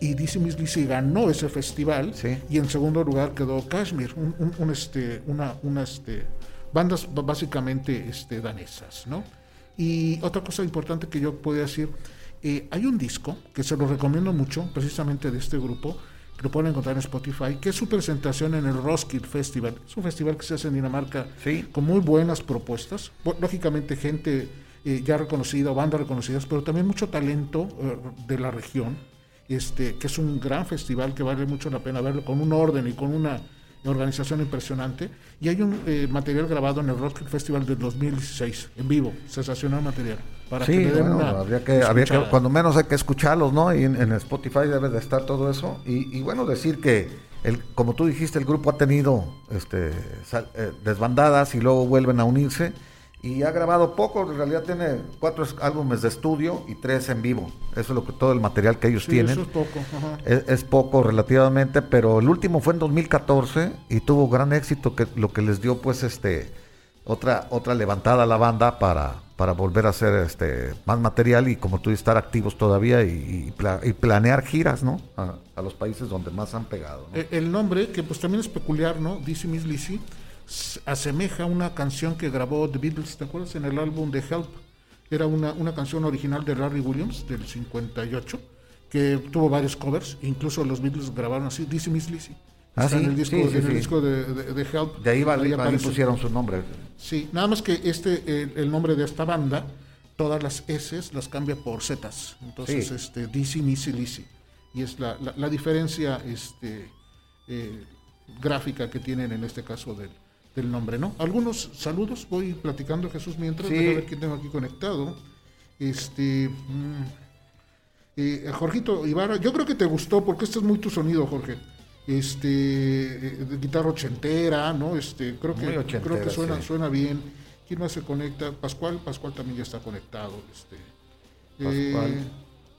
y Dizzy Miss Lizzy ganó ese festival Sí. y en segundo lugar quedó Kashmir, un, un- un, este, una, una, este, bandas básicamente este, danesas, ¿no? Y otra cosa importante que yo puedo decir, eh, hay un disco que se lo recomiendo mucho, precisamente de este grupo, que lo pueden encontrar en Spotify, que es su presentación en el Roskilde Festival. Es un festival que se hace en Dinamarca Sí. con muy buenas propuestas. Lógicamente, gente eh, ya reconocida, bandas reconocidas, pero también mucho talento eh, de la región. Este, que es un gran festival que vale mucho la pena verlo, con un orden y con una organización impresionante. Y hay un eh, material grabado en el Roskilde Festival del 2016, en vivo, sensacional material. Para Sí, que le den bueno, una habría que, habría que, cuando menos hay que escucharlos, ¿no? Y en, en Spotify debe de estar todo eso. Y, y bueno, decir que, el, como tú dijiste, el grupo ha tenido este, sal- eh, desbandadas y luego vuelven a unirse. Y ha grabado poco, en realidad tiene cuatro es- álbumes de estudio y tres en vivo. Eso es lo que todo el material que ellos Sí, tienen. eso es poco. ajá. Es, es poco relativamente, pero el último fue en 2014 y tuvo gran éxito, que lo que les dio pues este otra otra levantada a la banda para, para volver a hacer este más material y como tú estar activos todavía y, y pla- y planear giras, ¿no? A, los países donde más han pegado. Eh, El nombre, que pues también es peculiar, ¿no? Dizzy Miss Lizzy, asemeja a una canción que grabó The Beatles, ¿te acuerdas? En el álbum de Help. Era una, una canción original de Larry Williams, del 58, que tuvo varios covers, incluso los Beatles grabaron así, Dizzy Miss Lizzy. Ah, Está sí, en el disco, sí, sí, en el sí. disco de, de- de Help. De ahí, va- ahí pusieron su nombre. Sí, nada más que este, el, el nombre de esta banda, todas las S las cambia por Z. Entonces, este, DC, Missy, Lizzy. Y es la, la- la diferencia este, eh, gráfica que tienen en este caso del, del nombre, ¿no? Algunos saludos, voy platicando Jesús mientras, déjame ver quién tengo aquí conectado. Este. mm, eh, Jorgito Ibarra, yo creo que te gustó porque este es muy tu sonido, Jorge. Este, eh, de guitarra ochentera, ¿no? Este, creo que, creo que suena, sí. suena bien. ¿Quién más se conecta? Pascual, Pascual también ya está conectado. Este, Pascual. Eh,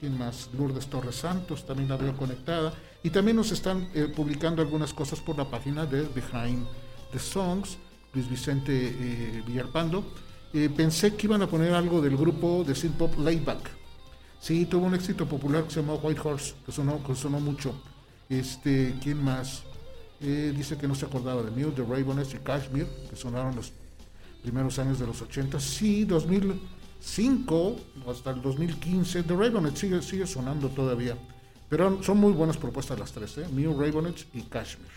¿Quién más? Lourdes Torres Santos también la veo conectada. Y también nos están eh, publicando algunas cosas por la página de Behind the Songs, Luis Vicente eh, Villalpando. Eh, pensé que iban a poner algo del grupo de synth pop Layback. Sí, tuvo un éxito popular que se llamó White Horse, que sonó, que sonó mucho. Este, ¿quién más? Eh, dice que no se acordaba de Mute, de Ravenous y Kashmir, que sonaron los primeros años de los 80. Sí, 2005 hasta el 2015. The Ravenous sigue, sigue sonando todavía. Pero son muy buenas propuestas las tres, ¿eh? Mew, Ravenous y Kashmir.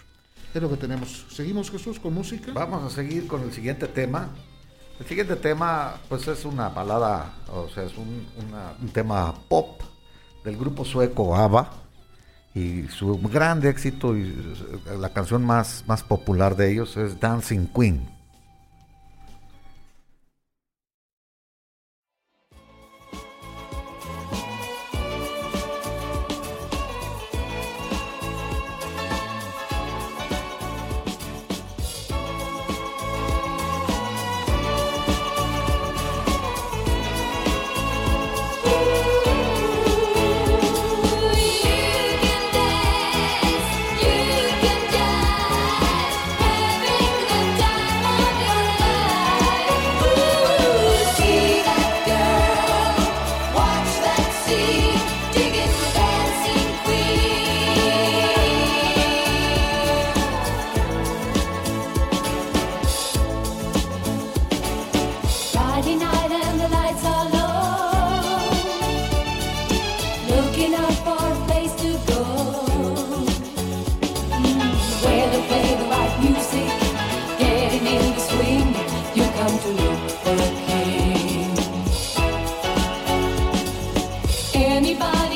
Es lo que tenemos. ¿Seguimos, Jesús, con música? Vamos a seguir con el siguiente tema. El siguiente tema, pues es una balada, o sea, es un, un tema pop del grupo sueco ABBA y su gran éxito y la canción más, más popular de ellos es Dancing Queen. anybody.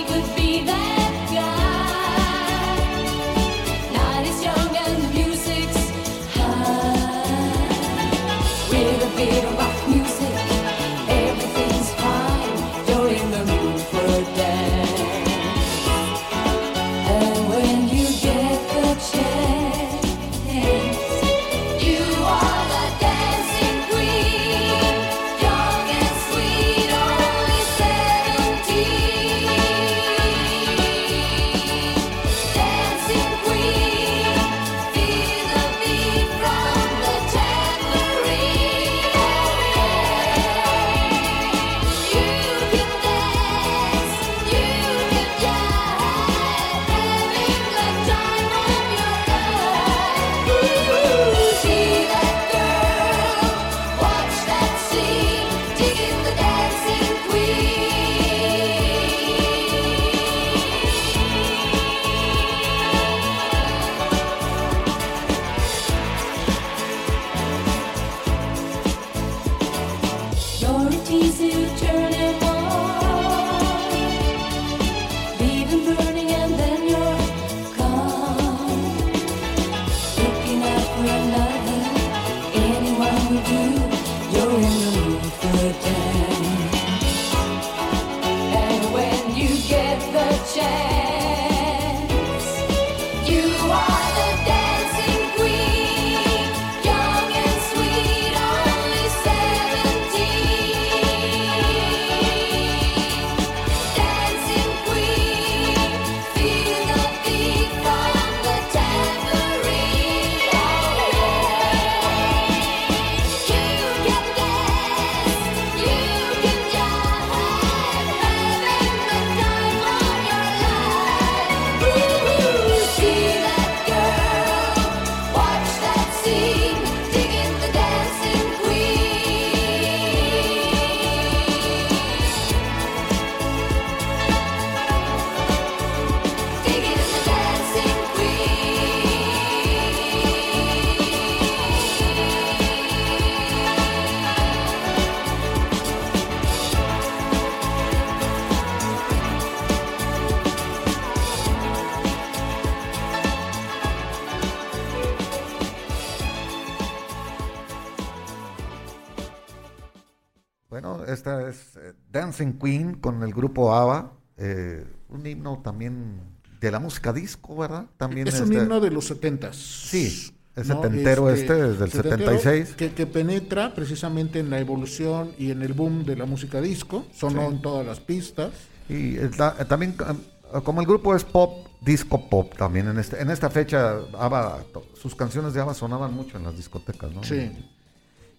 Esta es eh, Dancing Queen con el grupo ABBA, eh, un himno también de la música disco, ¿verdad? También Es un este- himno de los setentas. Sí, es setentero este, desde el setentero 76. Que, que penetra precisamente en la evolución y en el boom de la música disco. Sonó en todas las pistas. Y eh, ta- también, eh, como el grupo es pop, disco pop también, en, este, en esta fecha, ABBA, sus canciones de ABBA sonaban mucho en las discotecas, ¿no? Sí.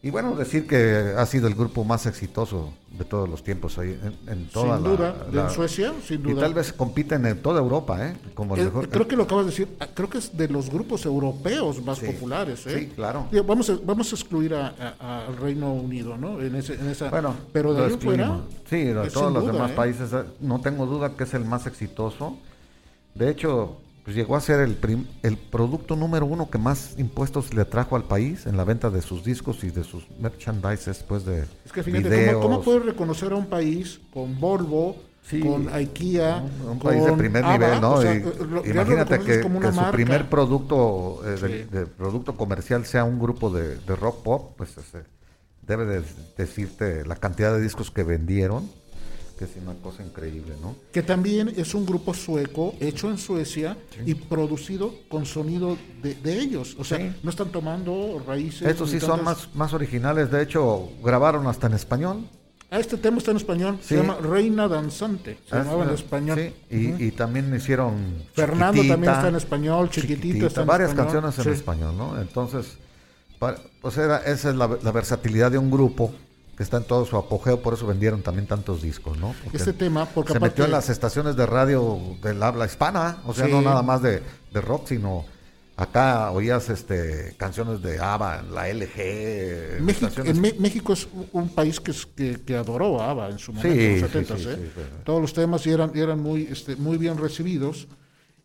Y bueno, decir que ha sido el grupo más exitoso de todos los tiempos ahí, en, en toda Sin la- duda, de la- Suecia, sin Y duda. tal vez compiten en toda Europa, ¿eh? Como el Eh, mejor. creo que lo acabas de decir, ah, creo que es de los grupos europeos más Sí, populares. ¿eh? sí, claro. Vamos, a, vamos a excluir a- a- al Reino Unido, ¿no? En, ese, en esa, Bueno, pero de ahí fuera. Sí, de es todos los duda, demás ¿eh? países, eh, no tengo duda que es el más exitoso. De hecho, pues llegó a ser el, prim- el producto número uno que más impuestos le trajo al país en la venta de sus discos y de sus merchandises, pues de Es que fíjate, videos. ¿cómo, cómo puedes reconocer a un país con Volvo, Sí. con IKEA, Un, un con país de primer nivel, ¿no? O sea, Y imagínate que, como que su primer producto, eh, de, producto comercial sea un grupo de, de rock pop, pues ese, debe de decirte la cantidad de discos que vendieron, que es una cosa increíble, ¿no? Que también es un grupo sueco hecho en Suecia y producido con sonido de, de ellos. O sea, Sí. no están tomando raíces. Estos sí son tantas- más, más originales, de hecho grabaron hasta en español. Ah, este tema está en español. Se Sí. llama Reina Danzante. Se Ah, llamaba en sí, español. sí, y, Ujú. y también hicieron Fernando Chiquitita, también está en español, Chiquitita está en varias español, canciones en sí. español, ¿no? Entonces, pa- pues era, esa es la, la versatilidad de un grupo que está en todo su apogeo, por eso vendieron también tantos discos, ¿no? Porque Este tema, porque se aparte- metió en las estaciones de radio del habla hispana, o sea, Sí. no nada más de, de rock, sino acá oías este canciones de ABBA, la LG, México, estaciones- en México es un- país que, es- que, que adoró a ABBA en su momento, Sí, en los 70 sí, sí, sí. Todos los temas y eran, eran muy, este, muy bien recibidos,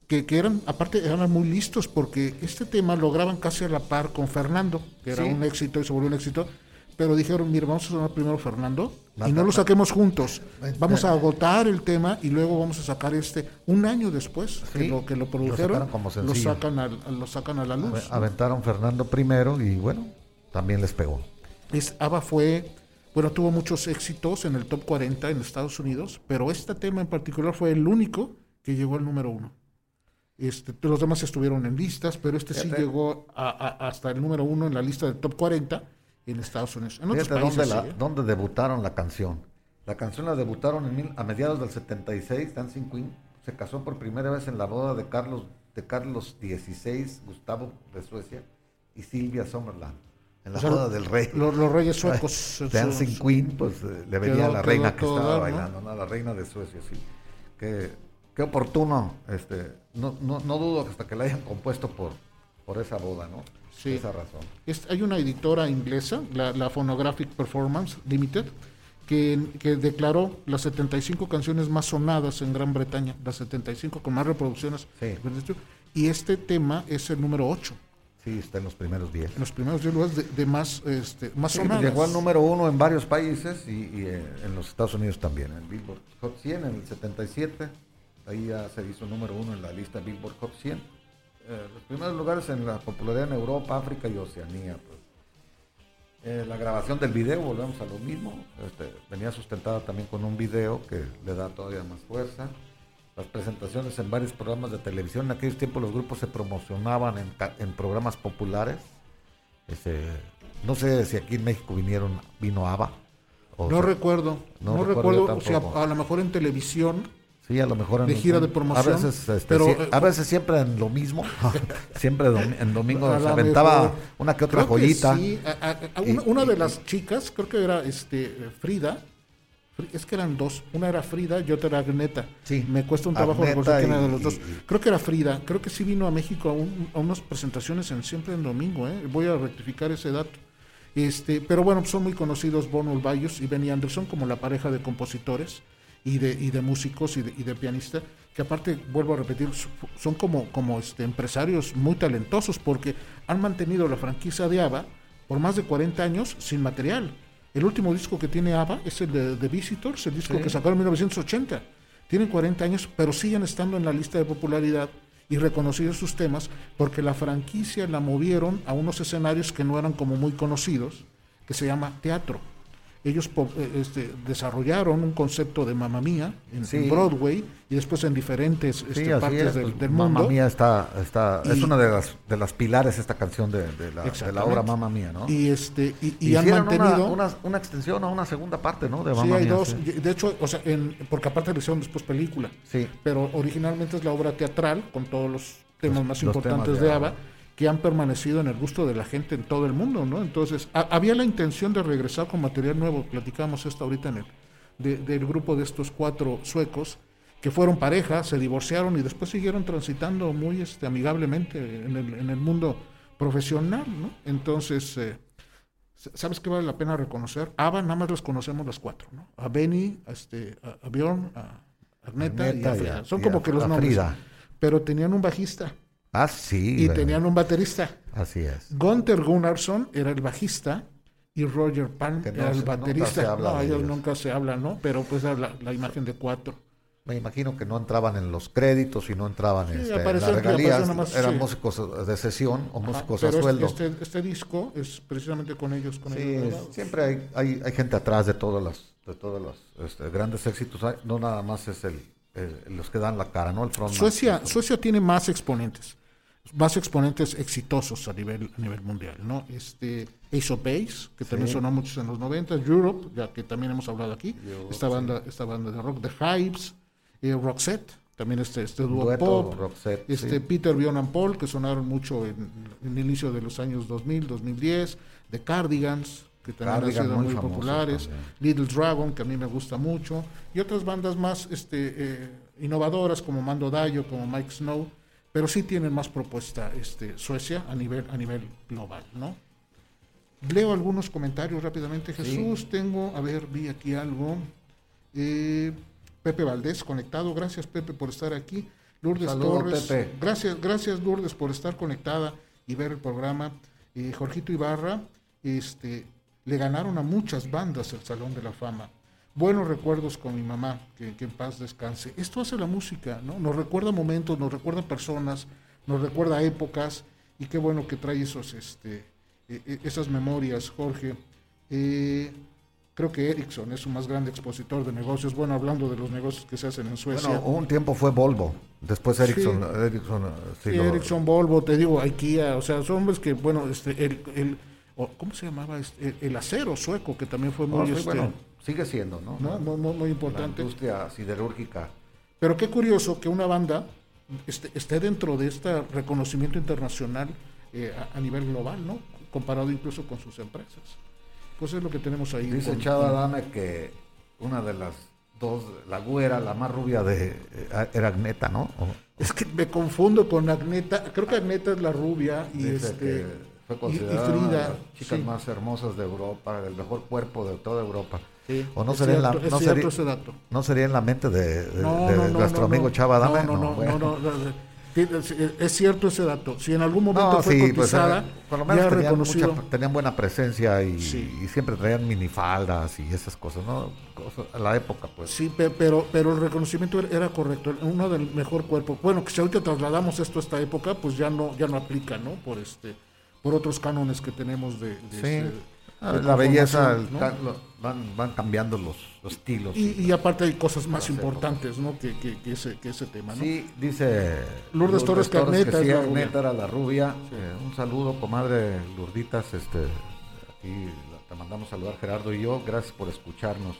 que, que eran, aparte eran muy listos porque este tema lo graban casi a la par con Fernando, que era Sí. un éxito y se volvió un éxito, pero dijeron, mira, vamos a sonar primero Fernando Va, y no va, lo va. saquemos juntos, Va, vamos va. a agotar el tema y luego vamos a sacar este un año después que lo que lo produjeron, lo sacan, al- lo sacan a la luz. ¿no? Aventaron Fernando primero y bueno, también les pegó. Es, ABBA fue, bueno, tuvo muchos éxitos en el top 40 en Estados Unidos, pero este tema en particular fue el único que llegó al número uno. Este, los demás estuvieron en listas, pero este sí llegó a- a- hasta el número uno en la lista del top 40 en Estados Unidos. En otros Fíjate países dónde, la- sí, ¿eh? dónde debutaron la canción. La canción la debutaron en mil- a mediados del 76. Dancing Queen se casó por primera vez en la boda de Carlos de Carlos XVI, Gustavo de Suecia, y Silvia Summerland. En la O sea, boda del rey. Los, los reyes suecos. su- Dancing Queen, pues eh, le venía a la reina que estaba bailando, ¿no? La reina de Suecia, sí. Qué, qué oportuno. Este, no, no, no dudo que hasta que la hayan compuesto por, por esa boda, ¿no? Sí. Esa razón. Es- hay una editora inglesa, la, la Phonographic Performance Limited, que, que declaró las 75 canciones más sonadas en Gran Bretaña, las 75 con más reproducciones. Sí. Y este tema es el número 8, Sí, está en los primeros 10. en los primeros 10 lugares de, de más, este, más Sí, sonadas. llegó al número uno en varios países y, y, eh, en los Estados Unidos también. En Billboard Hot 100 en el 77, ahí ya se hizo número uno en la lista Billboard Hot 100. Eh, los primeros lugares en la popularidad en Europa, África y Oceanía. pues. Eh, la grabación del video, volvemos a lo mismo. Este, venía sustentada también con un video que le da todavía más fuerza. Las presentaciones en varios programas de televisión. En aquellos tiempos los grupos se promocionaban en, en programas populares. Este, no sé si aquí en México vinieron, vino ABBA. o No sea, recuerdo, no no, recuerdo recuerdo, o sea, a lo mejor en televisión, Sí, a lo mejor en de gira de promoción, A veces, este, pero, eh, a veces siempre en lo mismo. siempre domi- en domingo se aventaba mejor. una que otra creo que joyita. sí, a- a- a- Y- una, de y- las chicas, creo que era este Frida, Fri- es que eran dos, una era Frida y otra era Agneta. Sí, Me cuesta un trabajo recordar quién era de los dos. Creo que era Frida, creo que sí vino a México a, un- a unas presentaciones en siempre en domingo, ¿eh? voy a rectificar ese dato. Este, pero bueno, son muy conocidos Bono Bayos y Benny Anderson como la pareja de compositores y de, y de músicos y de, y de pianistas, que aparte, vuelvo a repetir, son como, como este, empresarios muy talentosos porque han mantenido la franquicia de ABBA por más de 40 años sin material. El último disco que tiene ABBA es el de The Visitors, el disco Sí. que sacaron en 1980. Tienen 40 años, pero siguen estando en la lista de popularidad y reconocidos sus temas porque la franquicia la movieron a unos escenarios que no eran como muy conocidos, que se llama teatro. Ellos eh, este, desarrollaron un concepto de Mamma Mía en, Sí. en Broadway y después en diferentes Sí, este, partes es. del, pues, del Mamma mundo. Mía está, está, es una de las, de las pilares esta canción de, de la, de la Exactamente. obra Mamma Mía, ¿no? Y, este, y, y han una- mantenido... una, una, extensión o una segunda parte, ¿no? De sí, Mamma hay Mía, dos. sí. De hecho, o sea, en- porque aparte le hicieron después película. Sí. pero originalmente es la obra teatral con todos los temas Los- más los importantes temas de de ABBA ABBA. Que han permanecido en el gusto de la gente en todo el mundo, ¿no? Entonces, ha- había la intención de regresar con material nuevo, platicamos esto ahorita en el de- del grupo de estos cuatro suecos que fueron pareja, se divorciaron y después siguieron transitando muy este, amigablemente en el, en el mundo profesional, ¿no? Entonces, eh, ¿sabes qué vale la pena reconocer? ABBA nada más los conocemos las cuatro, ¿no? A Benny, a, este, a, a Bjorn, a Agneta, y a Frida. Son y como que los nombres. Frida. Pero tenían un bajista Ah, sí. y güey. tenían un baterista. Así es. Gunther Gunnarsson era el bajista y Roger Palm no era el baterista. se habla no, ellos ellos. nunca se hablan, ¿no? Pero pues la, imagen de cuatro. Me imagino que no entraban en los créditos y no entraban Sí, este, en las regalías. nomás, Eran sí. músicos de sesión o Ajá, músicos a pero sueldo. este, este, disco es precisamente con ellos, con Sí, ellos siempre hay, hay, hay gente atrás de todas las de todos los este, grandes éxitos. No nada más es el, el- los que dan la cara, ¿no? El. Suecia, Suecia tiene más exponentes, más exponentes exitosos a nivel, a nivel mundial, ¿no? Este Ace of Base, que también Sí. sonó muchos en los 90, Europe, ya que también hemos hablado aquí, Europe, esta banda, esta banda de rock, The Hives, eh, Roxette, también este, este dúo Dueto, pop, Roxette, este sí. Peter, Bjorn and Paul, que sonaron mucho en, en el inicio de los años 2000, 2010, The Cardigans, que también Cardigan, han sido muy populares, también. Little Dragon, que a mí me gusta mucho, y otras bandas más este, eh, innovadoras como Mando Dayo, como Mike Snow, pero sí tienen más propuesta este, Suecia a nivel, a nivel global, ¿no? Leo algunos comentarios rápidamente. Jesús, tengo, a ver, vi aquí algo. Eh, Pepe Valdés conectado, gracias Pepe por estar aquí. Lourdes Saludo, Torres, Pepe. gracias, gracias Lourdes por estar conectada y ver el programa. Eh, Jorgito Ibarra, este, le ganaron a muchas bandas el Salón de la Fama. Buenos recuerdos con mi mamá, que, que en paz descanse. Esto hace la música, ¿no? Nos recuerda momentos, nos recuerda personas, nos recuerda épocas, y qué bueno que trae esos, este, eh, eh, esas memorias, Jorge. Eh, creo que Ericsson es su más grande expositor de negocios. Bueno, hablando de los negocios que se hacen en Suecia. Bueno, un tiempo fue Volvo, después Ericsson. Sí. Ericsson, eh, sí, Sí, lo- Ericsson, Volvo, te digo, IKEA, o sea, son hombres que, bueno, este, el, el- ¿cómo se llamaba? Este, el, acero sueco, que también fue muy, Oh, este, bueno, sigue siendo, ¿no? ¿no? Muy, muy- muy La importante. industria siderúrgica. Pero qué curioso que una banda este, esté dentro de este reconocimiento internacional eh, a, a nivel global, ¿no? Comparado incluso con sus empresas. Pues es lo que tenemos ahí. Dice con- Chava Dame que una de las dos, la güera, la más rubia de eh, era Agneta, ¿no? O- Es que me confundo con Agneta. Creo que Agneta es la rubia y Dice este fue considerada una de las chicas sí. más hermosas de Europa, el mejor cuerpo de toda Europa. Sí, o no sería, en la, no, sería, no sería en la mente de, de- No, de no, no, nuestro amigo. Chava Dame. No, no, no, Bueno. no, es, cierto ese dato. Si en algún momento fue sí, pues, cotizada, eh, por lo menos ya tenían, reconocido. mucha- tenían buena presencia y, Sí. y siempre traían minifaldas y esas cosas, ¿no? Cosas- la época, pues. Sí, pe- pero, pero el reconocimiento era- correcto, uno del mejor cuerpo. Bueno, que si ahorita trasladamos esto a esta época, pues ya no, ya no aplica, ¿no? Por este, por otros cánones que tenemos de, de, Sí. este, Ah, de la belleza, van, van cambiando los, los estilos. Y, y aparte hay cosas más importantes, ¿no? Que, que, que ese, que ese tema, ¿no? Sí, dice Lourdes Torres que Arneta sí, la rubia. era la rubia. Eh, un saludo, comadre Lurditas. Este, aquí te mandamos saludar Gerardo y yo. Gracias por escucharnos.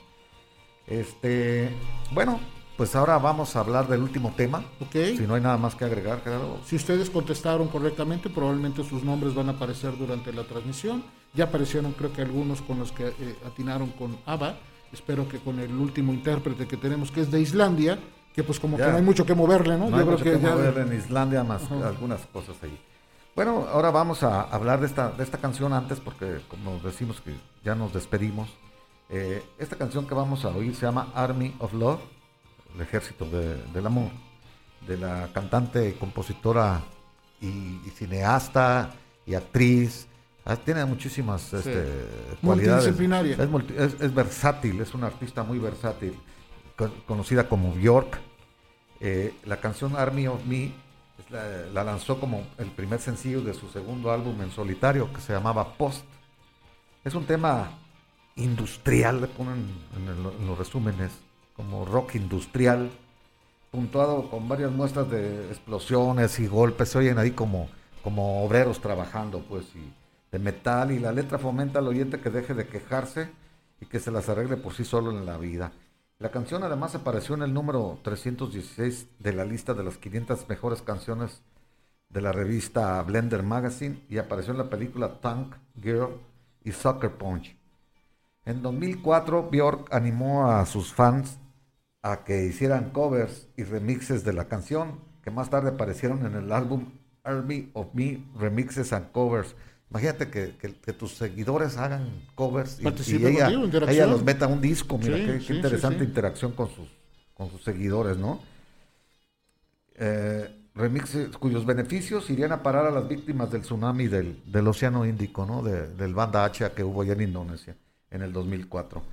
Este, bueno, pues ahora vamos a hablar del último tema. Ok. Si no hay nada más que agregar, Gerardo. Si ustedes contestaron correctamente, probablemente sus nombres van a aparecer durante la transmisión. Ya aparecieron, creo que algunos con los que eh, atinaron con ABBA. Espero que con el último intérprete que tenemos, que es de Islandia, que pues como Ya. que no hay mucho que moverle, ¿no? No hay Yo mucho creo que que ya. mover en Islandia más Ajá. algunas cosas ahí. Bueno, ahora vamos a hablar de esta, de esta canción antes porque como decimos que ya nos despedimos. eh, esta canción que vamos a oír se llama Army of Love, el ejército de- del amor, de la cantante, compositora y, y cineasta y actriz. Ah, Tiene muchísimas este, cualidades. Multidisciplinaria. Es, multi- es- es versátil, es una artista muy versátil, con- conocida como Bjork. Eh, la canción Army of Me es la, la lanzó como el primer sencillo de su segundo álbum en solitario que se llamaba Post. Es un tema industrial, le ponen en, el- en los resúmenes, como rock industrial, puntuado con varias muestras de explosiones y golpes, se oyen ahí como, como obreros trabajando, pues, de metal, y la letra fomenta al oyente que deje de quejarse y que se las arregle por sí solo en la vida. La canción además apareció en el número 316 de la lista de las 500 mejores canciones de la revista Blender Magazine y apareció en la película Tank Girl y Sucker Punch. En 2004, Bjork animó a sus fans a que hicieran covers y remixes de la canción, que más tarde aparecieron en el álbum Army of Me Remixes and Covers. Imagínate que, que- que tus seguidores hagan covers y, y ella, contigo, interacción. ella los meta a un disco. Mira, Sí, qué, sí, interesante sí. interacción con sus, con sus seguidores, ¿no? eh, remixes cuyos beneficios irían a parar a las víctimas del tsunami del, del Océano Índico, ¿no? De- del banda H que hubo allá en Indonesia en el 2004.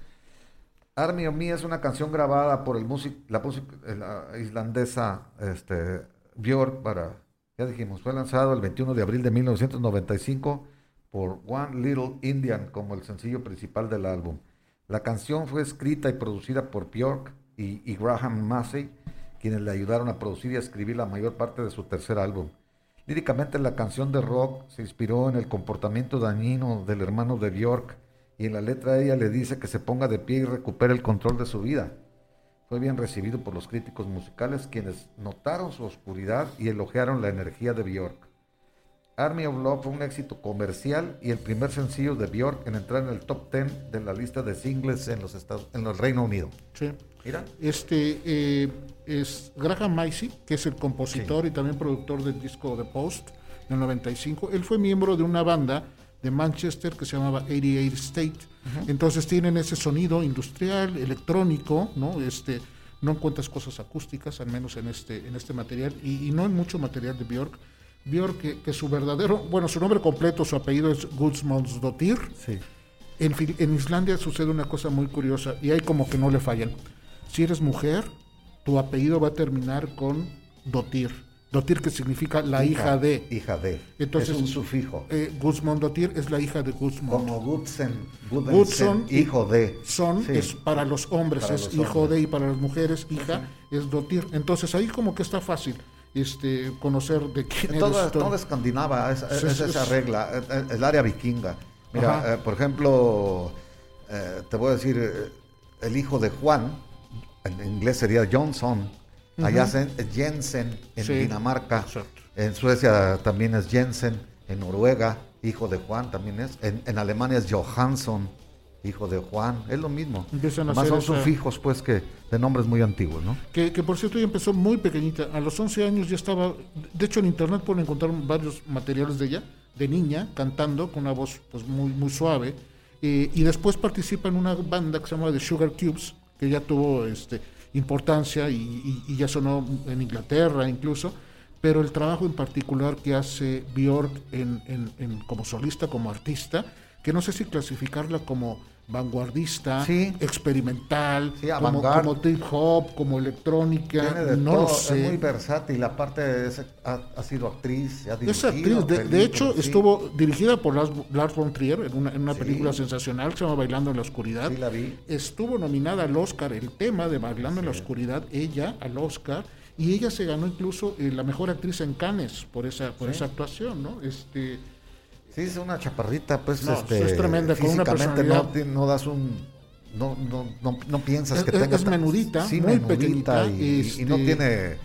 Army of Me es una canción grabada por el músic, la, músic- eh, la islandesa este, Björk para, ya dijimos, fue lanzado el 21 de abril de 1995 por One Little Indian como el sencillo principal del álbum. La canción fue escrita y producida por Björk y, Graham Massey, quienes le ayudaron a producir y escribir la mayor parte de su tercer álbum. Líricamente la canción de rock se inspiró en el comportamiento dañino del hermano de Björk y en la letra ella le dice que se ponga de pie y recupere el control de su vida. Fue bien recibido por los críticos musicales quienes notaron su oscuridad y elogiaron la energía de Björk. Army of Love fue un éxito comercial y el primer sencillo de Björk en entrar en el top 10 de la lista de singles en los Estados en el Reino Unido. Sí. Mira, Este eh, es Graham Macy, que es el compositor y también productor del disco The Post del 95. Él fue miembro de una banda de Manchester que se llamaba 88 State. Entonces tienen ese sonido industrial, electrónico, ¿no? Este, no encuentras cosas acústicas, al menos en este, en este material, y, y no en mucho material de Björk. Björk, que, que su verdadero, bueno, su nombre completo, su apellido es Guðmundsdóttir. sí. En, en Islandia sucede una cosa muy curiosa y hay como que no le fallan. Si eres mujer, tu apellido va a terminar con Dotir. Dotir que significa la hija, de. Hija de. Entonces, es un sufijo. Eh, Guzmán-Dottir es la hija de Guzmán. Como Gudsen, Gudson, hijo de. Son Sí. es para los hombres, Para es los hijo hombres. de y para las mujeres hija es Dotir. Entonces ahí como que está fácil este conocer de quién Toda, eres toda escandinava es, esa regla, es- es el área vikinga. Mira, eh, por ejemplo, eh, te voy a decir, eh, el hijo de Juan, en inglés sería Johnson, allá es Jensen en Sí, Dinamarca, exacto. en Suecia también es Jensen, en Noruega, hijo de Juan también es, en, en Alemania es Johansson, hijo de Juan, es lo mismo. Nomás son sufijos pues que de nombres muy antiguos, ¿no? Que, que por cierto ella empezó muy pequeñita. A los 11 años ya estaba. De hecho, en internet pueden encontrar varios materiales de ella, de niña, cantando con una voz pues muy, muy suave. Eh, y después participa en una banda que se llama The Sugar Cubes, que ya tuvo este, importancia y, y- y ya sonó en Inglaterra incluso. pero el trabajo en particular que hace Björk en, en- en- como solista, como artista, que no sé si clasificarla como vanguardista, Sí. experimental, Sí, como, como trip hop, como electrónica, de no todo, lo sé. es muy versátil, aparte es- ha, ha sido actriz, ha Es dirigido actriz, de, de hecho sí. estuvo dirigida por Lars, Lars von Trier en una, en una Sí. película sensacional que se llama Bailando en la Oscuridad. Sí, la vi. Estuvo nominada al Oscar, el tema de Bailando en la Oscuridad, ella al Oscar, y ella se ganó incluso eh, la mejor actriz en Cannes por esa, por esa actuación, ¿no? Este, Sí, es una chaparrita, pues No, este, es tremenda, con una no, no das un... No, no, no, no piensas Es- que es- menudita, sí, muy menudita pequeñita, Y, y no este- tiene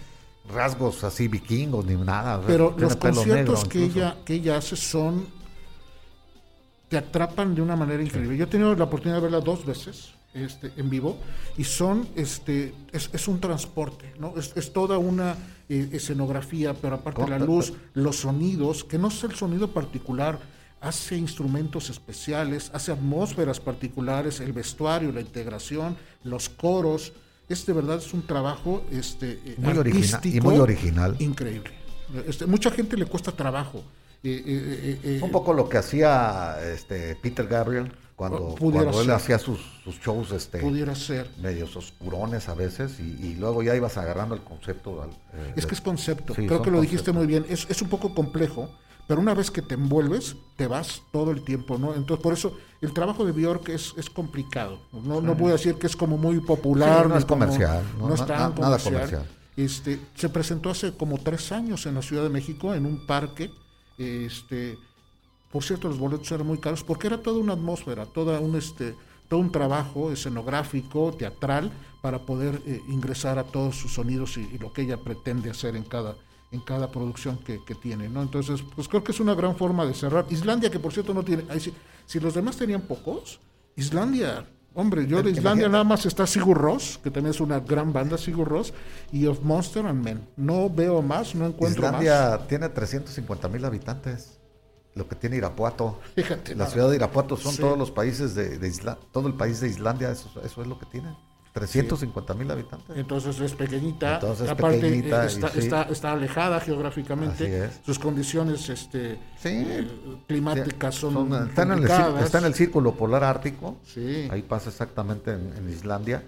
rasgos así vikingos ni nada. pero tiene los pelo conciertos negro que incluso. ella, que ella hace son te atrapan de una manera increíble. Yo he tenido la oportunidad de verla dos veces este, en vivo y son, este, es, es un transporte, ¿no? Es, es toda una eh, escenografía, pero aparte la luz, los sonidos, que no es el sonido particular, hace instrumentos especiales, hace atmósferas particulares, el vestuario, la integración, los coros. Es de verdad es un trabajo este, eh, Muy origina- y muy original. increíble. Este, mucha gente le cuesta trabajo. Eh, eh, eh, eh, Un poco lo que hacía este Peter Gabriel cuando, cuando él ser. hacía sus, sus shows este, pudiera ser. medios oscurones a veces y, y luego ya ibas agarrando el concepto. al- eh, Es que es concepto. Sí, Creo que lo dijiste conceptos. muy bien. Es, es un poco complejo, pero una vez que te envuelves, te vas todo el tiempo, ¿no? Entonces, por eso el trabajo de Bjork es, es complicado. No, no voy a decir que es como muy popular. Sí, no es como- comercial, no, No, es tan na- nada comercial. comercial. Este, se presentó hace como tres años en la Ciudad de México, en un parque. Este, por cierto, los boletos eran muy caros porque era toda una atmósfera, toda un, este, todo un trabajo escenográfico, teatral, para poder eh, ingresar a todos sus sonidos y, y lo que ella pretende hacer en cada, en cada producción que, que tiene. ¿no? Entonces, pues creo que es una gran forma de cerrar. Islandia, que por cierto no tiene... ahí sí- si los demás tenían pocos, Islandia... Hombre, yo de. Islandia nada más está Sigur Rós, que también es una gran banda, Sigur Rós, y Of Monster and Men. No veo más, no encuentro más. Islandia tiene 350 mil habitantes, lo que tiene Irapuato. Fíjate. La ciudad de Irapuato son Sí. todos los países de, de Isla- todo el país de Islandia, eso, eso es lo que tiene. 350 mil habitantes. Entonces es pequeñita, Entonces es aparte pequeñita está, sí. está, está alejada geográficamente, sus condiciones este, eh, climáticas son, Son- está, en el, está en el círculo polar ártico, Sí. ahí pasa exactamente en, en Islandia.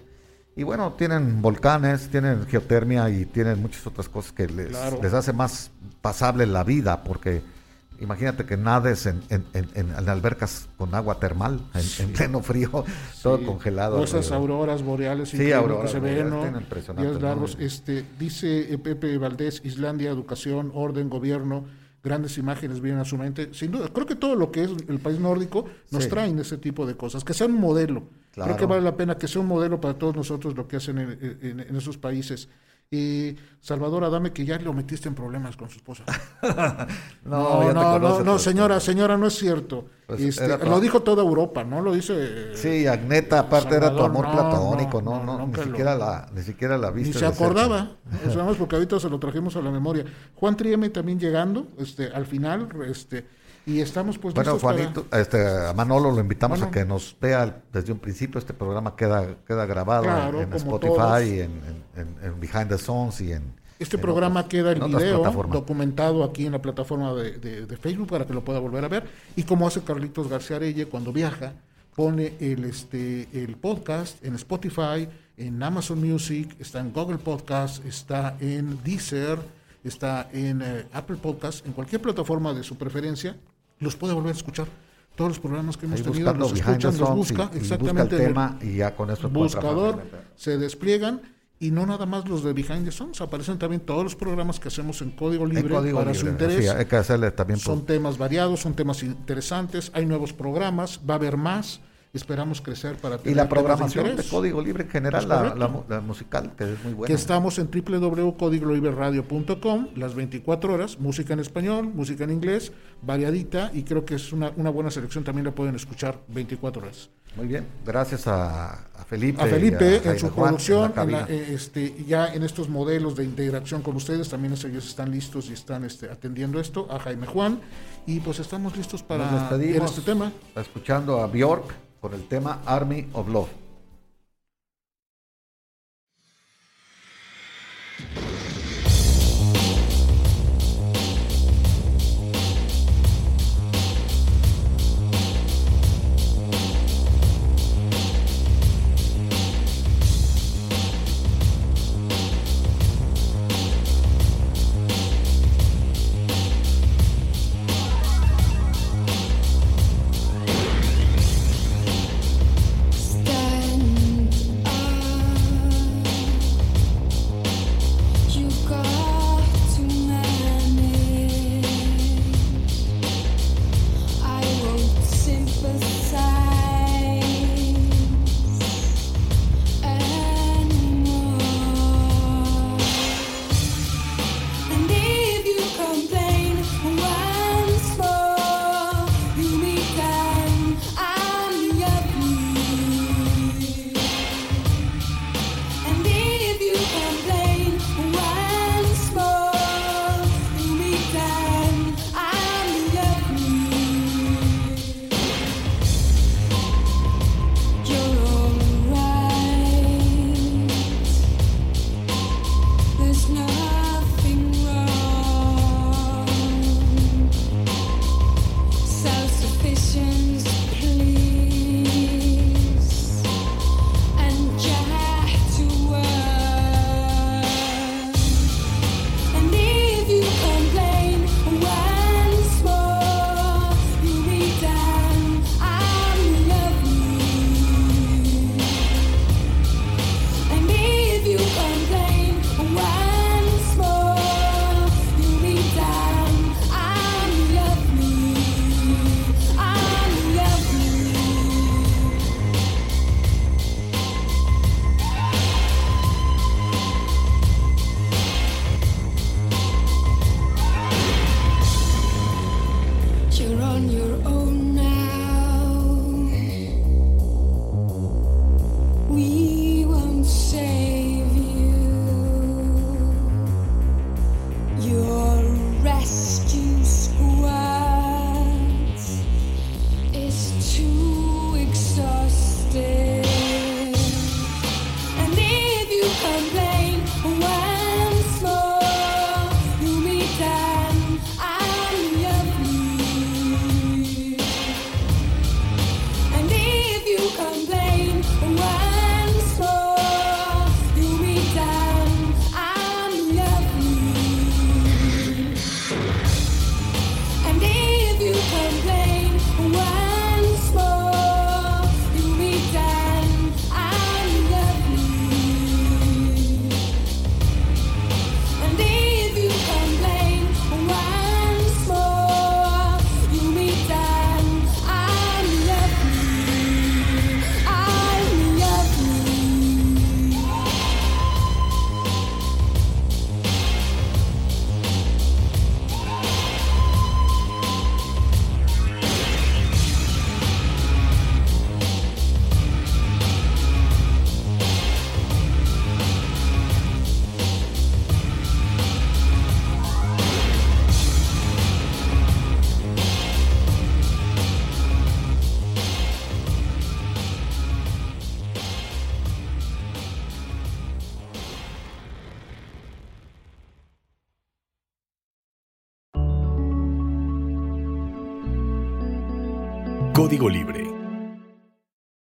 Y bueno, tienen volcanes, tienen geotermia y tienen muchas otras cosas que les, Claro. les hace más pasable la vida, porque imagínate que nades en, en- en- en- en albercas con agua termal, en, en pleno frío, todo congelado. O esas auroras boreales Sí, auroras que se ven, Días ¿no? largos. Este, dice Pepe Valdés, Islandia, educación, orden, gobierno, grandes imágenes vienen a su mente. Sin duda, creo que todo lo que es el país nórdico nos Sí. traen ese tipo de cosas, que sean un modelo. Claro. Creo que vale la pena que sea un modelo para todos nosotros lo que hacen en, en- en esos países. Y Salvador Adame, que ya lo metiste en problemas con su esposa. No, No, ya no, no, conoces, no, señora, señora, no es cierto. Pues, Este, lo todo. dijo toda Europa, ¿no? Lo dice. Sí, Agneta, aparte era tu amor platónico, no, no, ni lo- siquiera la, ni siquiera la Ni viste. se de cerca. acordaba, o sea, más porque ahorita se lo trajimos a la memoria. Juan Trieme también llegando, este, al final, este, y estamos pues Bueno, listos para- Juanito, este, a Manolo lo invitamos Bueno. a que nos vea desde un principio. Este programa queda, queda grabado Claro, en, Spotify, todos. y en, en- en- en Behind the Songs y en. Este programa queda en video documentado aquí en la plataforma de, de- de Facebook para que lo pueda volver a ver. Y como hace Carlitos García Arelle cuando viaja, pone el, este, el podcast en Spotify, en Amazon Music, está en Google Podcast, está en Deezer, está en eh, Apple Podcast, en cualquier plataforma de su preferencia, los puede volver a escuchar. Todos los programas que hemos Ahí tenido los escuchan, los busca y- y busca exactamente el tema y ya con eso encuentra buscador, se despliegan y no nada más los de Behind the Songs, aparecen también todos los programas que hacemos en código libre código para su interés. sí, hay que hacerle también. son por- temas variados, son temas interesantes, hay nuevos programas, va a haber más, esperamos crecer para y tener la temas programación de código libre en general, la, la la musical, que es muy buena. que estamos en www.codigoliberadio.com las 24 horas, música en español, música en inglés, variadita y creo que es una, una buena selección, también la pueden escuchar 24 horas. Muy bien, gracias a, a Felipe. a y Felipe a en su Juan producción, la en la- eh, este, ya en estos modelos de integración con ustedes, también ellos están listos y están este, atendiendo esto, a Jaime Juan, y pues estamos listos para despedimos este tema. escuchando a Bjork con el tema Army of Love. Código Libre.